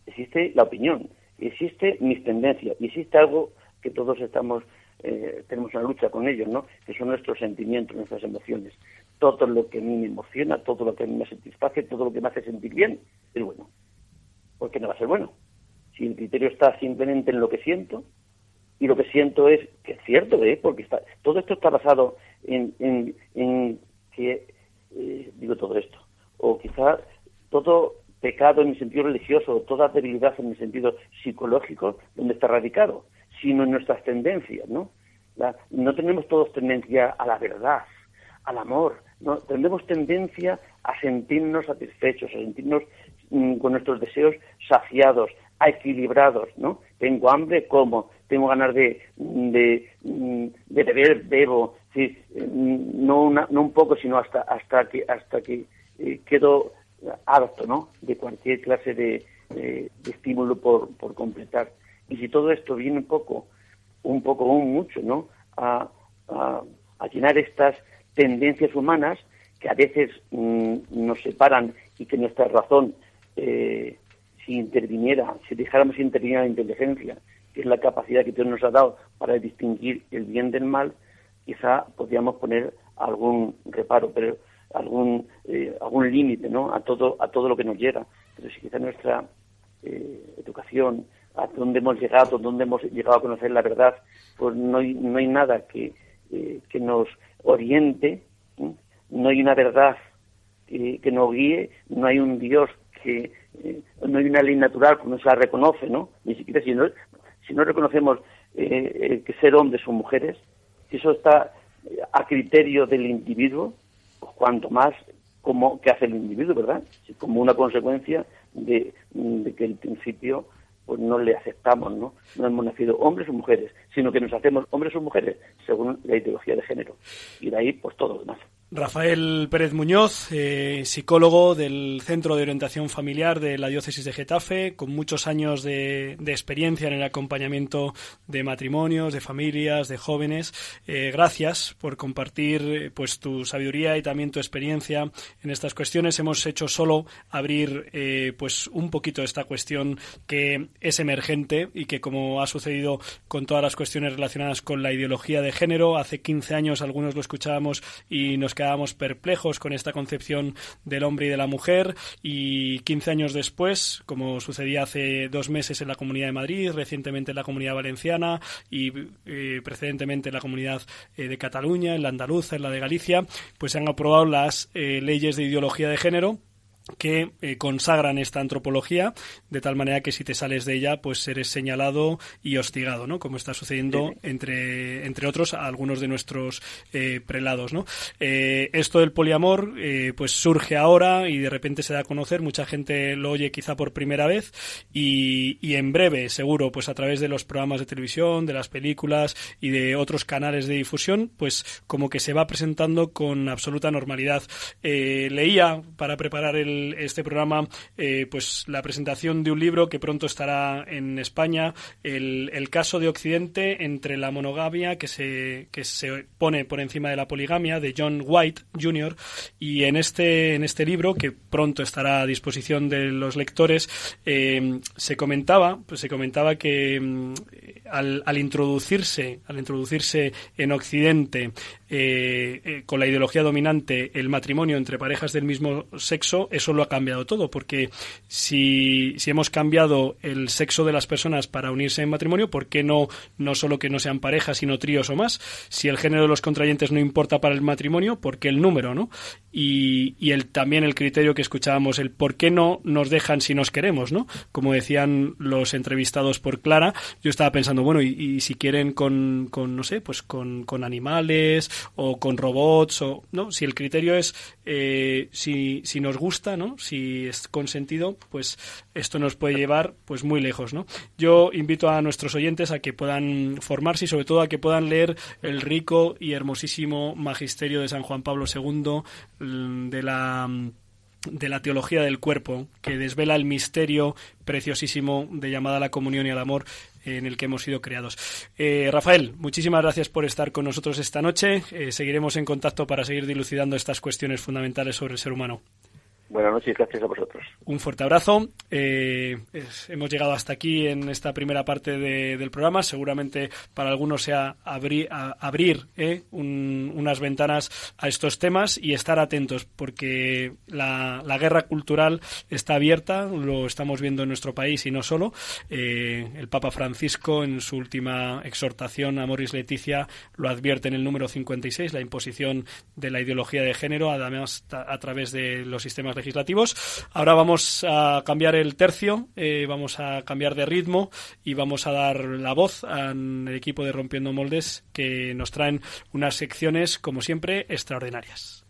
[SPEAKER 17] existe la opinión, existe mis tendencias, y existe algo que todos estamos, eh, tenemos una lucha con ellos, ¿no? Que son nuestros sentimientos, nuestras emociones. Todo lo que a mí me emociona, todo lo que a mí me satisface, todo lo que me hace sentir bien, es bueno. ¿Por qué no va a ser bueno? Si el criterio está simplemente en lo que siento, y lo que siento es que es cierto, ¿eh? porque está, todo esto está basado en, en, que, eh, digo todo esto, o quizá todo pecado en el sentido religioso, toda debilidad en el sentido psicológico, donde está radicado, sino en nuestras tendencias, ¿no? no tenemos todos tendencia a la verdad, al amor, no tenemos tendencia a sentirnos satisfechos, a sentirnos mm, con nuestros deseos saciados, a equilibrados, ¿no? Tengo hambre, como, tengo ganas de, de, beber, bebo, no, una, no un poco, sino hasta, hasta que, hasta que eh, quedo harto, ¿no? De cualquier clase de, estímulo por, por completar. Y si todo esto viene un poco, un poco, un mucho, ¿no? A, a, a llenar estas tendencias humanas que a veces mm, nos separan y que nuestra razón eh, si interviniera, si dejáramos intervenir la inteligencia, que es la capacidad que Dios nos ha dado para distinguir el bien del mal, quizá podríamos poner algún reparo, pero algún eh, algún límite, ¿no? A todo a todo lo que nos llega. Pero si quizá nuestra eh, educación, a dónde hemos llegado, dónde hemos llegado a conocer la verdad, pues no hay, no hay nada que, eh, que nos oriente, no hay una verdad que, que nos guíe, no hay un Dios que eh, no hay una ley natural como se la reconoce, ¿no? Ni siquiera si no, si no reconocemos eh, eh, que ser hombres o mujeres, si eso está a criterio del individuo, pues cuanto más como que hace el individuo, ¿verdad? Como una consecuencia de, que el principio pues no le aceptamos, ¿no? No hemos nacido hombres o mujeres, sino que nos hacemos hombres o mujeres según la ideología de género. Y de ahí, pues todo lo demás.
[SPEAKER 2] Rafael Pérez Muñoz, eh, psicólogo del Centro de Orientación Familiar de la Diócesis de Getafe, con muchos años de, experiencia en el acompañamiento de matrimonios, de familias, de jóvenes. Eh, gracias por compartir eh, pues tu sabiduría y también tu experiencia en estas cuestiones. Hemos hecho solo abrir pues un poquito esta cuestión que es emergente y que como ha sucedido con todas las cuestiones relacionadas con la ideología de género, hace 15 años algunos lo escuchábamos y nos quedábamos perplejos con esta concepción del hombre y de la mujer y 15 años después, como sucedía hace dos meses en la Comunidad de Madrid, recientemente en la Comunidad Valenciana y eh, precedentemente en la Comunidad eh, de Cataluña, en la andaluza, en la de Galicia, pues se han aprobado las eh, leyes de ideología de género que eh, consagran esta antropología de tal manera que si te sales de ella pues eres señalado y hostigado no como está sucediendo entre entre otros a algunos de nuestros eh, prelados no eh, esto del poliamor pues surge ahora y de repente se da a conocer mucha gente lo oye quizá por primera vez y, y en breve seguro pues a través de los programas de televisión de las películas y de otros canales de difusión pues como que se va presentando con absoluta normalidad. Leía para preparar el este programa eh, pues la presentación de un libro que pronto estará en España, el, caso de Occidente entre la monogamia que se, que se pone por encima de la poligamia de John White Jr. y en este, en este libro que pronto estará a disposición de los lectores eh, se comentaba pues se comentaba que mm, al, introducirse al introducirse en Occidente eh, con la ideología dominante el matrimonio entre parejas del mismo sexo eso lo ha cambiado todo, porque si, si hemos cambiado el sexo de las personas para unirse en matrimonio, ¿por qué no, no solo que no sean parejas, sino tríos o más? Si el género de los contrayentes no importa para el matrimonio, ¿por qué el número, no? Y, y el, también el criterio que escuchábamos, el por qué no nos dejan si nos queremos, ¿no? Como decían los entrevistados por Clara, yo estaba pensando, bueno, y, si quieren con, no sé, pues con, con animales o con robots, o, ¿no? Si el criterio es eh, si, si nos gusta, ¿no? Si es consentido, pues esto nos puede llevar pues muy lejos, ¿no? Yo invito a nuestros oyentes a que puedan formarse y sobre todo a que puedan leer el rico y hermosísimo magisterio de San Juan Pablo II mm, de la de la teología del cuerpo, que desvela el misterio preciosísimo de llamada a la comunión y al amor en el que hemos sido creados. Eh, Rafael, muchísimas gracias por estar con nosotros esta noche. Eh, seguiremos en contacto para seguir dilucidando estas cuestiones fundamentales sobre el ser humano.
[SPEAKER 17] Buenas noches, gracias a vosotros.
[SPEAKER 2] Un fuerte abrazo. Eh, hemos llegado hasta aquí en esta primera parte del programa. Seguramente para algunos sea abrir eh, unas ventanas a estos temas y estar atentos, porque la, guerra cultural está abierta, lo estamos viendo en nuestro país y no solo. Eh, el Papa Francisco, en su última exhortación a Moris Leticia, lo advierte en el número 56, la imposición de la ideología de género, además a través de los sistemas legislativos. Ahora vamos a cambiar el tercio, eh, vamos a cambiar de ritmo y vamos a dar la voz al equipo de Rompiendo Moldes que nos traen unas secciones, como siempre, extraordinarias.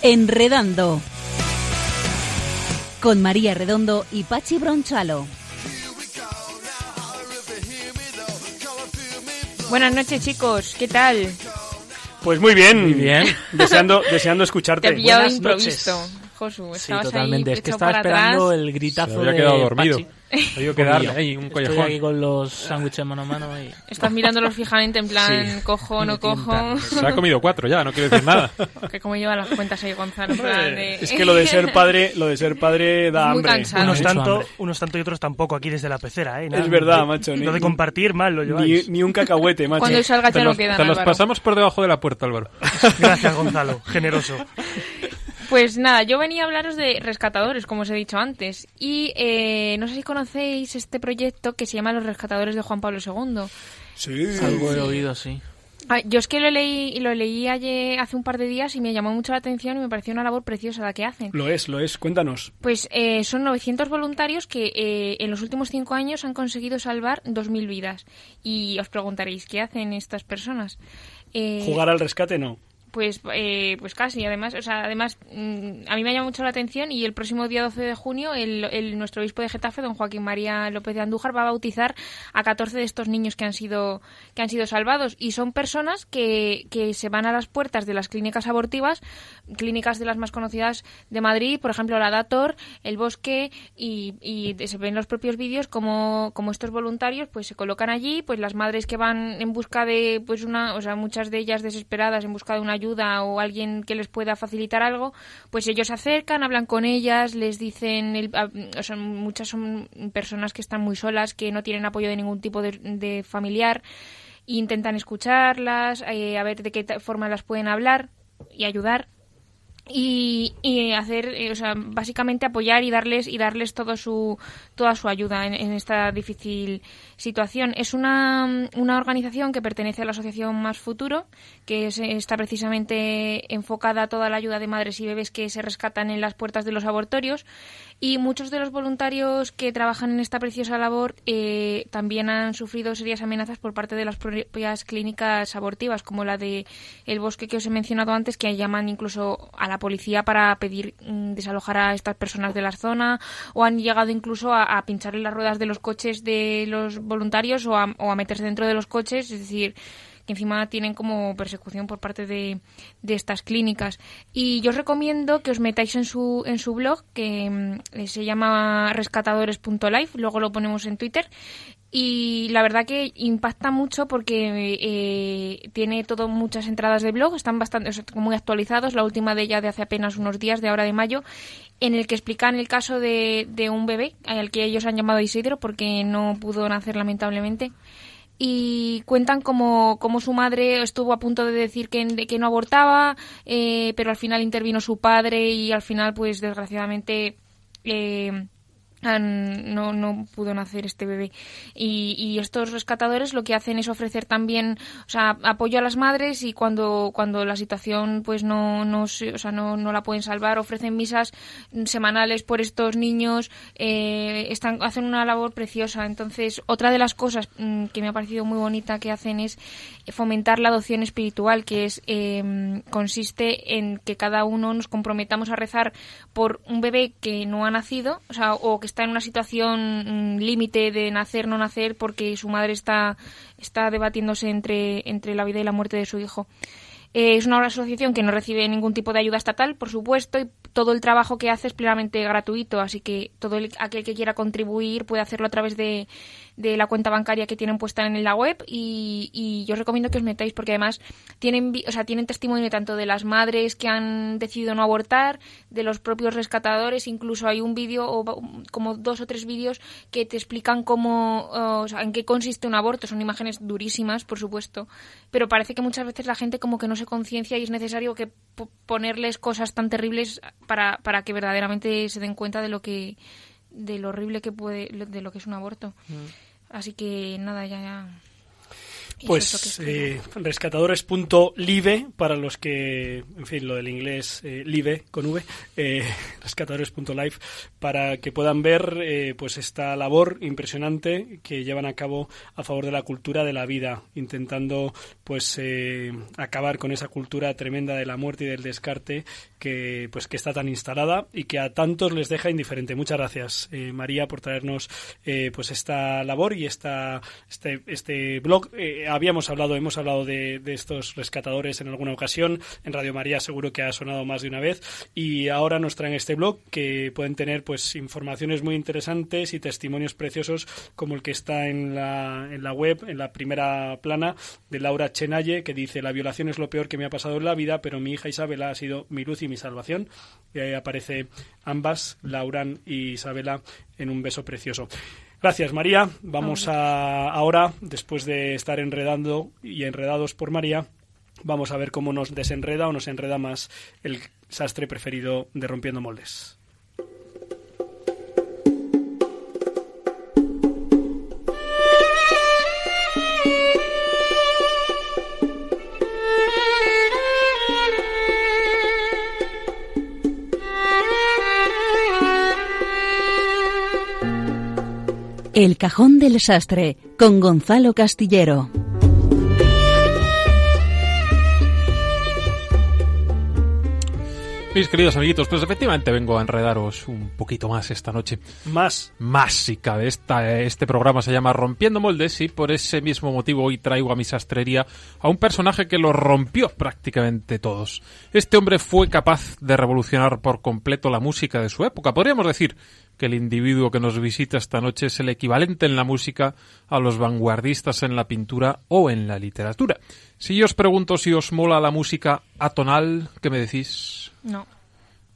[SPEAKER 1] Enredando con María Redondo y Pachi Bronchalo.
[SPEAKER 3] Buenas noches, chicos. ¿Qué tal?
[SPEAKER 2] Pues muy bien.
[SPEAKER 4] Muy bien. [LAUGHS]
[SPEAKER 2] Deseando, deseando escucharte.
[SPEAKER 3] Te Buenas improvisto, Josu.
[SPEAKER 4] Sí, totalmente. es que estaba esperando el gritazo
[SPEAKER 6] Se había quedado dormido. Hay que darle ahí un
[SPEAKER 4] collejón. Estoy aquí con los sándwiches mano a mano. Y...
[SPEAKER 3] Estás mirándolos fijamente en plan, cojo, no cojo.
[SPEAKER 6] Se ha comido cuatro ya, no quiere decir nada.
[SPEAKER 3] que como lleva las cuentas ahí Gonzalo. De...
[SPEAKER 2] Es que lo de ser padre, lo de ser padre da hambre.
[SPEAKER 3] Cansado.
[SPEAKER 5] Unos tanto, unos tanto y otros tampoco aquí desde la pecera, ¿eh?
[SPEAKER 2] es verdad, macho.
[SPEAKER 5] Ni, lo de compartir mal lo lleváis.
[SPEAKER 2] Ni, un cacahuete, macho.
[SPEAKER 3] Cuando salga ya
[SPEAKER 6] no
[SPEAKER 3] queda
[SPEAKER 6] Te los pasamos por debajo de la puerta, Álvaro.
[SPEAKER 5] Gracias, Gonzalo. Generoso. [LAUGHS]
[SPEAKER 3] Pues nada, yo venía a hablaros de rescatadores, como os he dicho antes. Y eh, no sé si conocéis este proyecto que se llama Los Rescatadores de Juan Pablo II.
[SPEAKER 2] Sí,
[SPEAKER 4] algo he oído, sí.
[SPEAKER 3] Ah, yo es que lo leí, lo leí ayer, hace un par de días y me llamó mucho la atención y me pareció una labor preciosa la que hacen.
[SPEAKER 2] Lo es, lo es. Cuéntanos.
[SPEAKER 3] Pues eh, son 900 voluntarios que eh, en los últimos cinco años han conseguido salvar 2.000 vidas. Y os preguntaréis, ¿qué hacen estas personas?
[SPEAKER 2] ¿Jugar al rescate no?
[SPEAKER 3] Pues, eh, pues casi, además, o sea, además, mm, a mí me llama mucho la atención y el próximo día 12 de junio, el, el, nuestro obispo de Getafe, don Joaquín María López de Andújar, va a bautizar a 14 de estos niños que han sido, que han sido salvados. Y son personas que, que se van a las puertas de las clínicas abortivas, clínicas de las más conocidas de Madrid, por ejemplo, la Dator, el Bosque, y, se ven los propios vídeos como, como estos voluntarios pues se colocan allí, pues las madres que van en busca de, pues una, o sea, muchas de ellas desesperadas en busca de una ayuda o alguien que les pueda facilitar algo, pues ellos se acercan, hablan con ellas, les dicen, o sea, muchas son personas que están muy solas, que no tienen apoyo de ningún tipo de, familiar, intentan escucharlas, eh, a ver de qué forma las pueden hablar y ayudar y, y, hacer, eh, o sea, básicamente apoyar y darles y darles todo su, toda su ayuda en, en, esta difícil situación. Es una, una organización que pertenece a la Asociación Más Futuro, que es, está precisamente enfocada a toda la ayuda de madres y bebés que se rescatan en las puertas de los abortorios y muchos de los voluntarios que trabajan en esta preciosa labor eh, también han sufrido serias amenazas por parte de las propias clínicas abortivas, como la de El Bosque que os he mencionado antes, que llaman incluso a la policía para pedir mm, desalojar a estas personas de la zona, o han llegado incluso a, a pincharle las ruedas de los coches de los voluntarios o a, o a meterse dentro de los coches, es decir, que encima tienen como persecución por parte de, de, estas clínicas. Y yo os recomiendo que os metáis en su, en su blog, que mm, se llama rescatadores.life, luego lo ponemos en Twitter. Y la verdad que impacta mucho porque eh, tiene todo muchas entradas de blog, están bastante muy actualizados, la última de ella de hace apenas unos días, de ahora de mayo, en el que explican el caso de, de un bebé al que ellos han llamado Isidro porque no pudo nacer lamentablemente y cuentan como, como su madre estuvo a punto de decir que, que no abortaba, eh, pero al final intervino su padre y al final, pues desgraciadamente, eh, no, no pudo nacer este bebé. Y, y, estos rescatadores lo que hacen es ofrecer también o sea, apoyo a las madres y cuando, cuando la situación pues no, no, o sea, no, no la pueden salvar, ofrecen misas semanales por estos niños, eh, están, hacen una labor preciosa. Entonces, otra de las cosas mm, que me ha parecido muy bonita que hacen es fomentar la adopción espiritual, que es eh, consiste en que cada uno nos comprometamos a rezar por un bebé que no ha nacido, o sea, o que está en una situación mm, límite de nacer no nacer porque su madre está está debatiéndose entre entre la vida y la muerte de su hijo. Eh, es una asociación que no recibe ningún tipo de ayuda estatal, por supuesto, y todo el trabajo que hace es plenamente gratuito, así que todo el, aquel que quiera contribuir puede hacerlo a través de, de la cuenta bancaria que tienen puesta en la web y, y, yo os recomiendo que os metáis porque además tienen, o sea, tienen testimonio tanto de las madres que han decidido no abortar, de los propios rescatadores, incluso hay un vídeo o como dos o tres vídeos que te explican cómo, o sea, en qué consiste un aborto. Son imágenes durísimas, por supuesto, pero parece que muchas veces la gente como que no se conciencia y es necesario que ponerles cosas tan terribles para, para que verdaderamente se den cuenta de lo que de lo horrible que puede de lo que es un aborto. Mm. Así que nada, ya, ya
[SPEAKER 2] pues eh, rescatadores.live para los que, en fin, lo del inglés eh, live con V, eh, [LAUGHS] rescatadores.live para que puedan ver eh, pues esta labor impresionante que llevan a cabo a favor de la cultura de la vida, intentando pues eh, acabar con esa cultura tremenda de la muerte y del descarte que pues que está tan instalada y que a tantos les deja indiferente. Muchas gracias eh, María por traernos eh, pues esta labor y esta este, este blog. Habíamos hablado, hemos hablado de, de, estos rescatadores en alguna ocasión. En Radio María seguro que ha sonado más de una vez y ahora nos traen este blog que pueden tener pues informaciones muy interesantes y testimonios preciosos como el que está en la, en la web, en la primera plana de Laura Chenalle que dice la violación es lo peor que me ha pasado en la vida, pero mi hija Isabela ha sido mi luz y mi salvación. Y ahí aparece ambas, Lauran y Isabela, en un beso precioso. Gracias, María. Vamos a ahora, después de estar enredando y enredados por María, vamos a ver cómo nos desenreda o nos enreda más el sastre preferido de Rompiendo Moldes.
[SPEAKER 1] El Cajón del Sastre con Gonzalo Castillero.
[SPEAKER 6] Mis queridos amiguitos, pues efectivamente vengo a enredaros un poquito más esta noche.
[SPEAKER 2] Más.
[SPEAKER 6] Más, si cabe. Esta, este programa se llama Rompiendo Moldes y por ese mismo motivo hoy traigo a mi sastrería a un personaje que lo rompió prácticamente todos. Este hombre fue capaz de revolucionar por completo la música de su época. Podríamos decir que el individuo que nos visita esta noche es el equivalente en la música a los vanguardistas en la pintura o en la literatura. Si yo os pregunto si os mola la música atonal, ¿qué me decís?
[SPEAKER 3] No.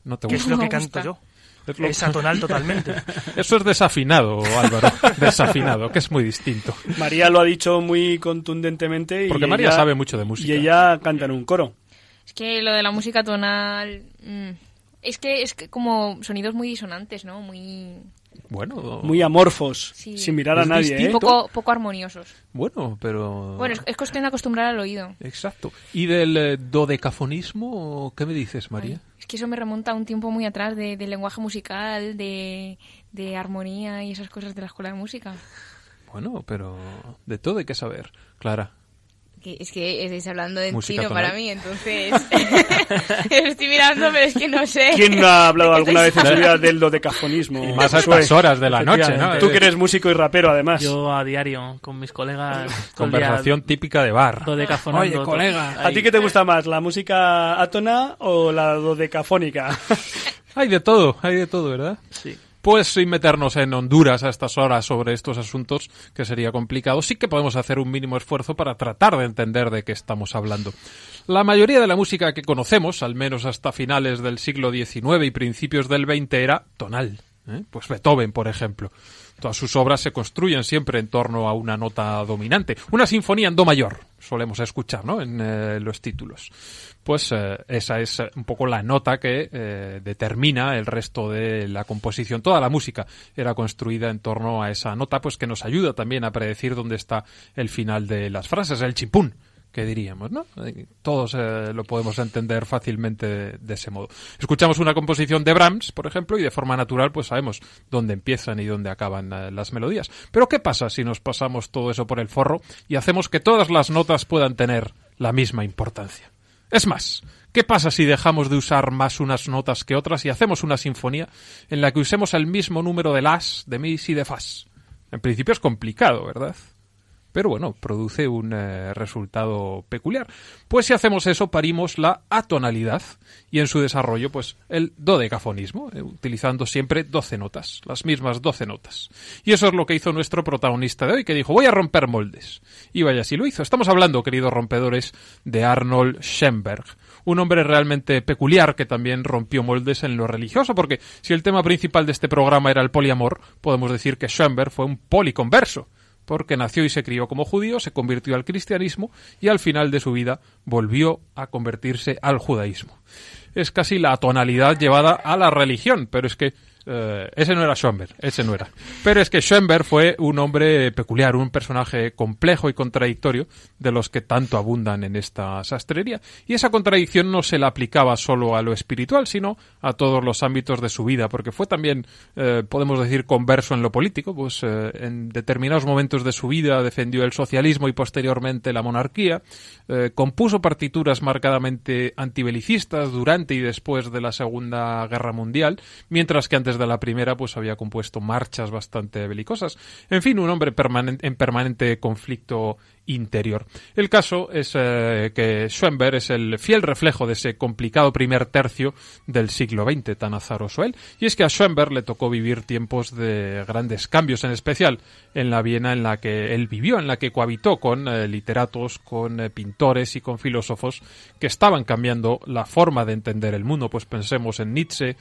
[SPEAKER 6] No te
[SPEAKER 5] ¿Qué es
[SPEAKER 6] gusta.
[SPEAKER 5] lo que canto yo? Es atonal totalmente. [LAUGHS]
[SPEAKER 6] Eso es desafinado, Álvaro. Desafinado, que es muy distinto.
[SPEAKER 2] María lo ha dicho muy contundentemente. Y
[SPEAKER 6] Porque María
[SPEAKER 2] ella-
[SPEAKER 6] sabe mucho de música.
[SPEAKER 2] Y ella canta en un coro.
[SPEAKER 3] Es que lo de la música tonal. mm, es que es que como sonidos muy disonantes, ¿no? Muy.
[SPEAKER 6] Bueno,
[SPEAKER 2] Muy amorfos,
[SPEAKER 3] Sí.
[SPEAKER 2] sin mirar a nadie. ¿eh?
[SPEAKER 3] Poco, poco armoniosos.
[SPEAKER 6] bueno, pero...
[SPEAKER 3] Bueno, es, es cuestión de acostumbrar al oído.
[SPEAKER 6] Exacto. ¿Y del eh, dodecafonismo? ¿Qué me dices, María?
[SPEAKER 3] Es que eso me remonta a un tiempo muy atrás de, del lenguaje musical, de, de armonía y esas cosas de la escuela de música.
[SPEAKER 6] Bueno, pero de todo hay que saber. Clara.
[SPEAKER 7] Es que estáis hablando de
[SPEAKER 6] Música
[SPEAKER 7] chino
[SPEAKER 6] tonal.
[SPEAKER 7] para mí, entonces [LAUGHS] [LAUGHS] estoy mirando, pero es que no sé.
[SPEAKER 2] ¿Quién no ha hablado
[SPEAKER 7] ¿De qué
[SPEAKER 2] alguna vez en su vida del dodecafonismo?
[SPEAKER 6] Y más a
[SPEAKER 2] Josué?
[SPEAKER 6] estas horas de la noche, ¿no?
[SPEAKER 2] Tú que eres músico y rapero, además.
[SPEAKER 4] Yo a diario con mis colegas. el día
[SPEAKER 6] Conversación típica de bar.
[SPEAKER 4] dodecafonando
[SPEAKER 6] Oye, colega.
[SPEAKER 2] ¿A ti qué te gusta más, la música átona o la dodecafónica? [LAUGHS]
[SPEAKER 6] Hay de todo, hay de todo, ¿verdad?
[SPEAKER 4] Sí.
[SPEAKER 6] Pues sin meternos en Honduras a estas horas sobre estos asuntos, que sería complicado, sí que podemos hacer un mínimo esfuerzo para tratar de entender de qué estamos hablando. La mayoría de la música que conocemos, al menos hasta finales del siglo XIX y principios del XX, era tonal. ¿eh? Pues Beethoven, por ejemplo. Todas sus obras se construyen siempre en torno a una nota dominante. Una sinfonía en do mayor, solemos escuchar, ¿no? En eh, los títulos. Pues eh, esa es eh, un poco la nota que eh, determina el resto de la composición. Toda la música era construida en torno a esa nota, pues que nos ayuda también a predecir dónde está el final de las frases, el chipún que diríamos, ¿no? Todos lo podemos entender fácilmente de, ese modo. Escuchamos una composición de Brahms, por ejemplo, y de forma natural pues sabemos dónde empiezan y dónde acaban las melodías. Pero ¿qué pasa si nos pasamos todo eso por el forro y hacemos que todas las notas puedan tener la misma importancia? Es más, ¿qué pasa si dejamos de usar más unas notas que otras y hacemos una sinfonía en la que usemos el mismo número de las, de mis y de fas? En principio es complicado, ¿verdad? Pero bueno, produce un eh, resultado peculiar. Pues si hacemos eso, parimos la atonalidad y en su desarrollo, pues el dodecafonismo, eh, utilizando siempre 12 notas, las mismas 12 notas. Y eso es lo que hizo nuestro protagonista de hoy, que dijo, voy a romper moldes. Y vaya, si lo hizo. Estamos hablando, queridos rompedores, de Arnold Schoenberg. Un hombre realmente peculiar que también rompió moldes en lo religioso, porque si el tema principal de este programa era el poliamor, podemos decir que Schoenberg fue un policonverso porque nació y se crió como judío, se convirtió al cristianismo y al final de su vida volvió a convertirse al judaísmo. Es casi la tonalidad llevada a la religión, pero es que eh, ese no era Schoenberg, ese no era. Pero es que Schoenberg fue un hombre peculiar, un personaje complejo y contradictorio de los que tanto abundan en esta sastrería. Y esa contradicción no se la aplicaba solo a lo espiritual, sino a todos los ámbitos de su vida, porque fue también, eh, podemos decir, converso en lo político, pues eh, en determinados momentos de su vida defendió el socialismo y posteriormente la monarquía, compuso partituras marcadamente antibelicistas durante y después de la Segunda Guerra Mundial, mientras que antes de la primera pues había compuesto marchas bastante belicosas. En fin, un hombre permanen- en permanente conflicto interior. El caso es eh, que Schoenberg es el fiel reflejo de ese complicado primer tercio del siglo XX, tan azaroso él. Y es que a Schoenberg le tocó vivir tiempos de grandes cambios, en especial en la Viena en la que él vivió, en la que cohabitó con eh, literatos, con eh, pintores y con filósofos que estaban cambiando la forma de entender el mundo. Pues pensemos en Nietzsche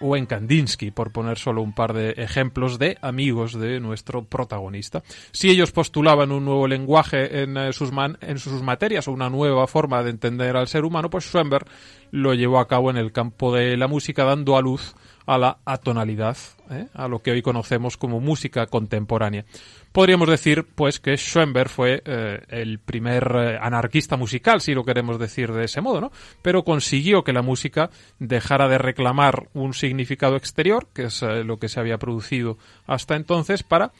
[SPEAKER 6] o en Kandinsky, por poner solo un par de ejemplos de amigos de nuestro protagonista. Si ellos postulaban un nuevo lenguaje en, eh, sus, man- en sus materias o una nueva forma de entender al ser humano, pues Schoenberg lo llevó a cabo en el campo de la música, dando a luz a la atonalidad, ¿eh? a lo que hoy conocemos como música contemporánea. Podríamos decir, pues, que Schoenberg fue eh, el primer eh, anarquista musical, si lo queremos decir de ese modo, ¿no? Pero consiguió que la música dejara de reclamar un significado exterior, que es lo que se había producido hasta entonces, para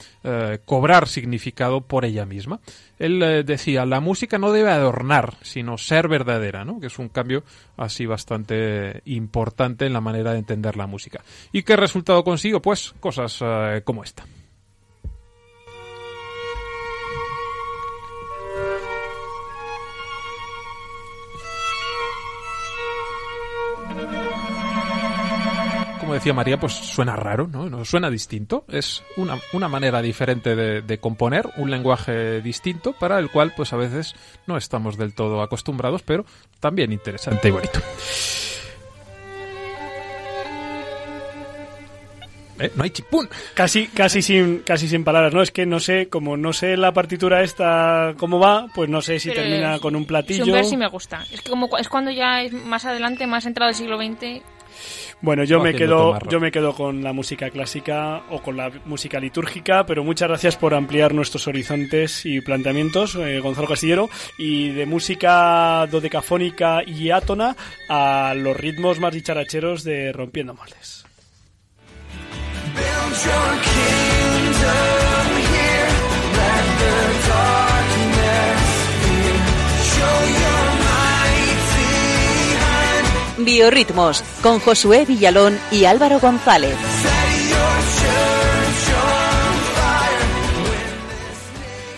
[SPEAKER 6] cobrar significado por ella misma. Él decía, la música no debe adornar, sino ser verdadera, ¿no? Que es un cambio así bastante importante en la manera de entender la música. ¿Y qué resultado consiguió? Pues cosas como esta. como decía María, pues suena raro, ¿no? ¿no? Suena distinto. Es una, una manera diferente de, de, componer, un lenguaje distinto para el cual, pues a veces no estamos del todo acostumbrados, pero también interesante y bonito. ¿Eh? No hay chipún.
[SPEAKER 2] Casi, casi sin, casi sin palabras, ¿no? Es que no sé, como no sé la partitura esta cómo va, pues no sé si
[SPEAKER 3] Pero
[SPEAKER 2] termina
[SPEAKER 3] es-
[SPEAKER 2] con un platillo.
[SPEAKER 3] Schubert sí me gusta. Es que como es cuando ya es más adelante, más entrado el siglo XX.
[SPEAKER 2] Bueno, yo me quedo,
[SPEAKER 6] tomarlo.
[SPEAKER 2] yo me quedo con la música clásica o con la música litúrgica, pero muchas gracias por ampliar nuestros horizontes y planteamientos, eh, Gonzalo Castillero, y de música dodecafónica y átona a los ritmos más dicharacheros de Rompiendo Moldes.
[SPEAKER 1] Biorritmos con Josué Villalón y Álvaro González.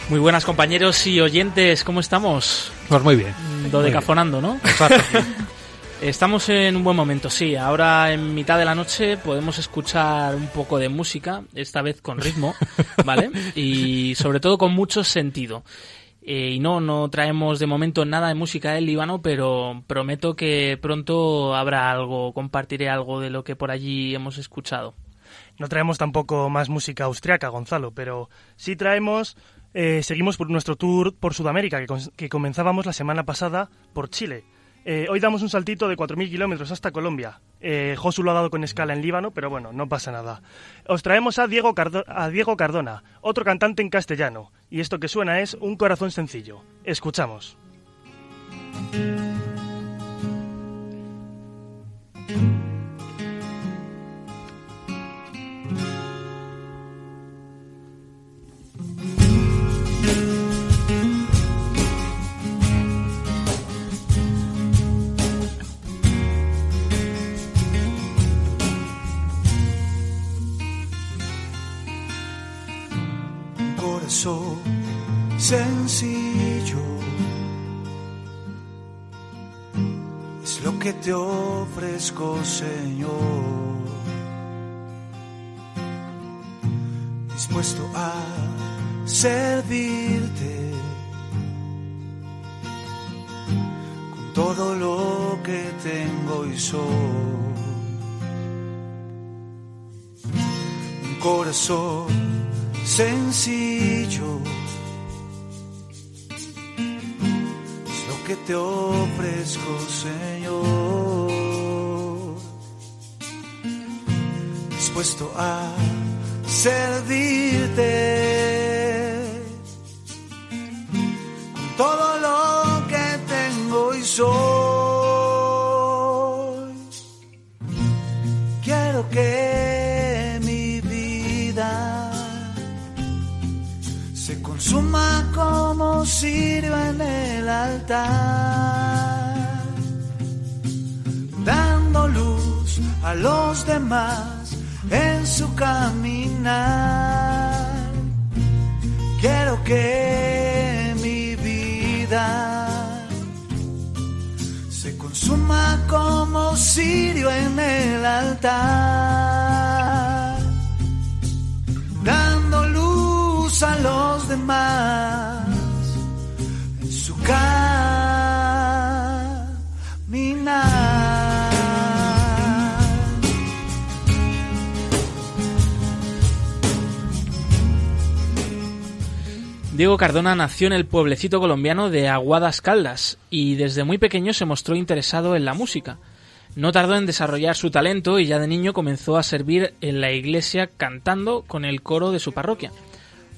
[SPEAKER 4] Muy buenas compañeros y oyentes, ¿cómo estamos?
[SPEAKER 6] Pues muy bien.
[SPEAKER 4] Dodecafonando, ¿no?
[SPEAKER 6] Exacto. [LAUGHS]
[SPEAKER 4] Estamos en un buen momento, sí. Ahora en mitad de la noche podemos escuchar un poco de música, esta vez con ritmo, [LAUGHS] ¿vale? Y sobre todo con mucho sentido. Eh, y no, no traemos de momento nada de música del Líbano, pero prometo que pronto habrá algo, compartiré algo de lo que por allí hemos escuchado.
[SPEAKER 5] No traemos tampoco más música austriaca, Gonzalo, pero sí traemos. eh, seguimos por nuestro tour por Sudamérica, que, que comenzábamos la semana pasada por Chile. Eh, hoy damos un saltito de 4.000 kilómetros hasta Colombia. Eh, Josu lo ha dado con escala en Líbano, pero bueno, no pasa nada. Os traemos a Diego, Cardo- a Diego Cardona, otro cantante en castellano. Y esto que suena es Un corazón sencillo. Escuchamos.
[SPEAKER 18] Sencillo. Es lo que te ofrezco, Señor. Dispuesto a servirte con todo lo que tengo y soy. Un corazón sencillo es lo que te ofrezco, Señor. Dispuesto a servirte con todo cirio en el altar, dando luz a los demás en su caminar. Quiero que mi vida se consuma como cirio en el altar dando luz a los demás
[SPEAKER 4] Diego Cardona nació en el pueblecito colombiano de Aguadas Caldas y desde muy pequeño se mostró interesado en la música. No tardó en desarrollar su talento y ya de niño comenzó a servir en la iglesia cantando con el coro de su parroquia.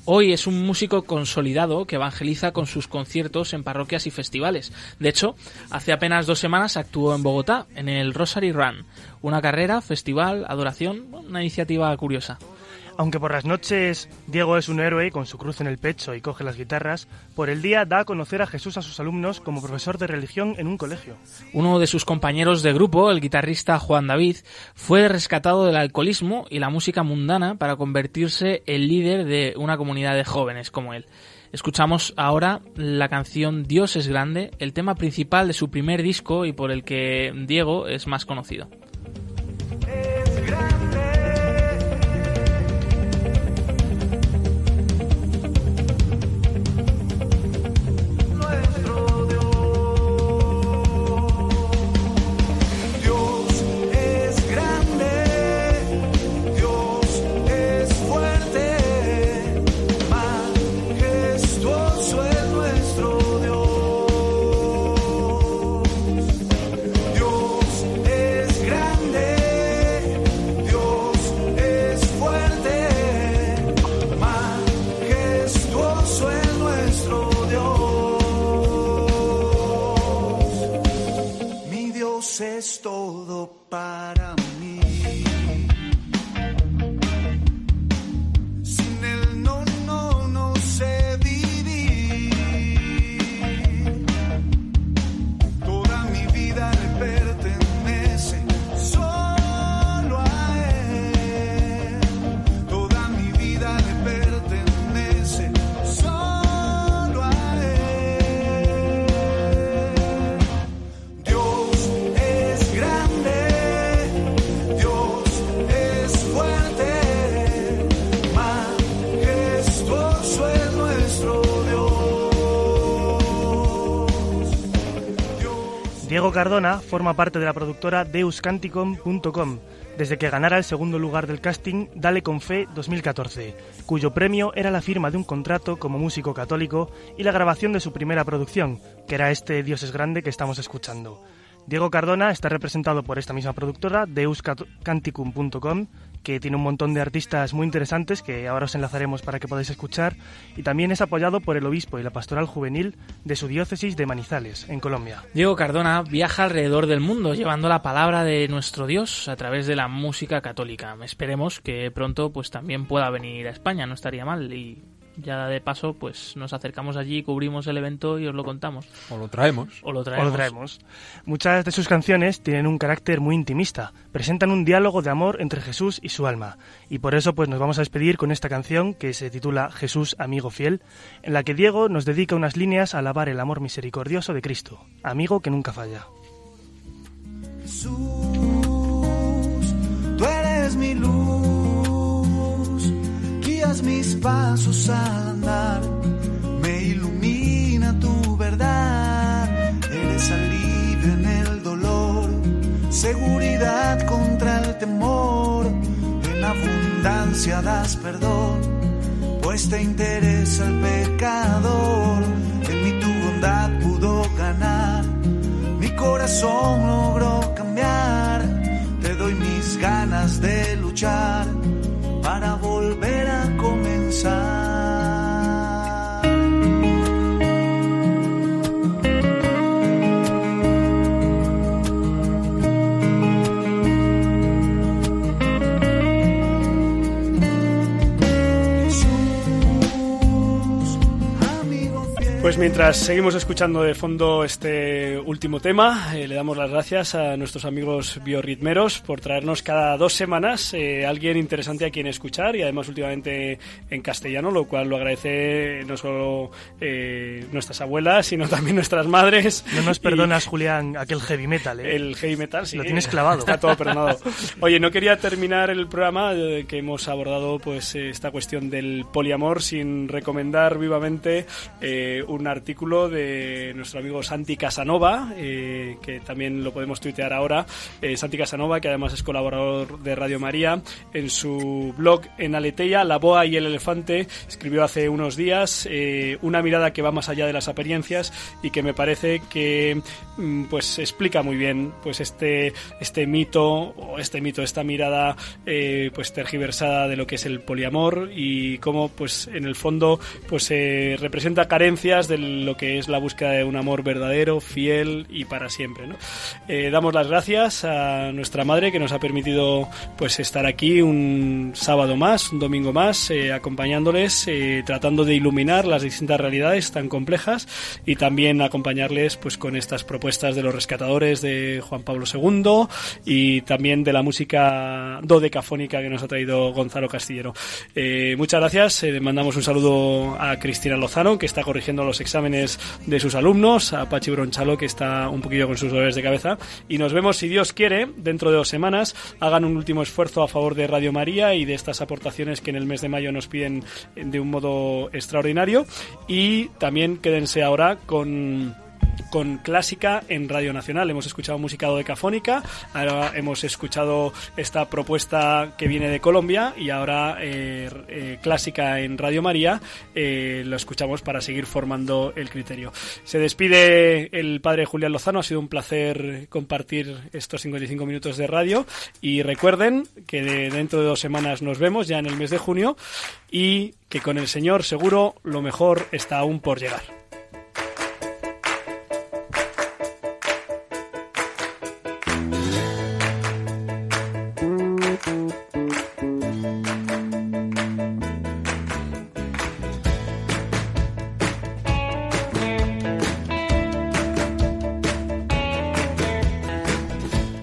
[SPEAKER 4] Hoy es un músico consolidado que evangeliza con sus conciertos en parroquias y festivales. De hecho, hace apenas dos semanas actuó en Bogotá, en el Rosary Run, una carrera, festival, adoración, una iniciativa curiosa.
[SPEAKER 5] Aunque por las noches Diego es un héroe con su cruz en el pecho y coge las guitarras, por el día da a conocer a Jesús a sus alumnos como profesor de religión en un colegio.
[SPEAKER 4] Uno de sus compañeros de grupo, el guitarrista Juan David, fue rescatado del alcoholismo y la música mundana para convertirse en líder de una comunidad de jóvenes como él. Escuchamos ahora la canción Dios es grande, el tema principal de su primer disco y por el que Diego es más conocido.
[SPEAKER 5] Cardona forma parte de la productora deuscanticom.com desde que ganara el segundo lugar del casting Dale con Fe 2014, cuyo premio era la firma de un contrato como músico católico y la grabación de su primera producción, que era este Dios es grande que estamos escuchando. Diego Cardona está representado por esta misma productora, deuscanticum.com, que tiene un montón de artistas muy interesantes que ahora os enlazaremos para que podáis escuchar, y también es apoyado por el obispo y la pastoral juvenil de su diócesis de Manizales, en Colombia.
[SPEAKER 4] Diego Cardona viaja alrededor del mundo llevando la palabra de nuestro Dios a través de la música católica. Esperemos que pronto pues también pueda venir a España, no estaría mal y ya de paso pues nos acercamos allí, cubrimos el evento y os lo contamos.
[SPEAKER 6] O lo traemos.
[SPEAKER 4] O lo
[SPEAKER 5] O
[SPEAKER 4] traemos.
[SPEAKER 5] lo traemos. Muchas de sus canciones tienen un carácter muy intimista, presentan un diálogo de amor entre Jesús y su alma, y por eso pues nos vamos a despedir con esta canción que se titula Jesús amigo fiel, en la que Diego nos dedica unas líneas a alabar el amor misericordioso de Cristo, amigo que nunca falla.
[SPEAKER 18] Jesús, tú eres mi luz, mis pasos al andar, me ilumina tu verdad, eres alivio en el dolor, seguridad contra el temor, en abundancia das perdón, pues te interesa el pecador,
[SPEAKER 2] Pues mientras seguimos escuchando de fondo este último tema, eh, le damos las gracias a nuestros amigos biorritmeros por traernos cada dos semanas eh, alguien interesante a quien escuchar y además últimamente en castellano, lo cual lo agradece no solo eh, nuestras abuelas, sino también nuestras madres.
[SPEAKER 5] No nos
[SPEAKER 2] Y-
[SPEAKER 5] perdonas, Julián, aquel heavy metal, ¿eh?
[SPEAKER 2] el heavy metal, sí.
[SPEAKER 5] Lo tienes clavado.
[SPEAKER 2] Está todo perdonado. Oye, no quería terminar el programa que hemos abordado pues esta cuestión del poliamor sin recomendar vivamente eh, un artículo de nuestro amigo Santi Casanova, eh, que también lo podemos tuitear ahora. Eh, Santi Casanova, que además es colaborador de Radio María, en su blog en Aleteia, La Boa y el Elefante, escribió hace unos días eh, una mirada que va más allá de las apariencias y que me parece que mm, pues explica muy bien pues este, este mito o este mito, esta mirada pues tergiversada de lo que es el poliamor y cómo pues en el fondo pues se representa carencias de lo que es la búsqueda de un amor verdadero, fiel y para siempre. ¿no? Eh, damos las gracias a nuestra madre que nos ha permitido pues estar aquí un sábado más, un domingo más, eh, acompañándoles, eh, tratando de iluminar las distintas realidades tan complejas y también acompañarles pues con estas propuestas de los rescatadores de Juan Pablo II y también de la música dodecafónica que nos ha traído Gonzalo Castillero. muchas gracias, mandamos un saludo a Cristina Lozano que está corrigiendo los exámenes de sus alumnos, a Pachi Bronchalo, que está un poquillo con sus dolores de cabeza. Y nos vemos, si Dios quiere, dentro de dos semanas. Hagan un último esfuerzo a favor de Radio María y de estas aportaciones que en el mes de mayo nos piden de un modo extraordinario. Y también quédense ahora con con clásica en Radio Nacional. Hemos escuchado música dodecafónica, ahora hemos escuchado esta propuesta que viene de Colombia y ahora eh, eh, clásica en Radio María. Eh, lo escuchamos para seguir formando el criterio. Se despide el padre Julián Lozano. Ha sido un placer compartir estos 55 minutos de radio y recuerden que dentro de dos semanas nos vemos ya en el mes de junio y que con el Señor seguro lo mejor está aún por llegar.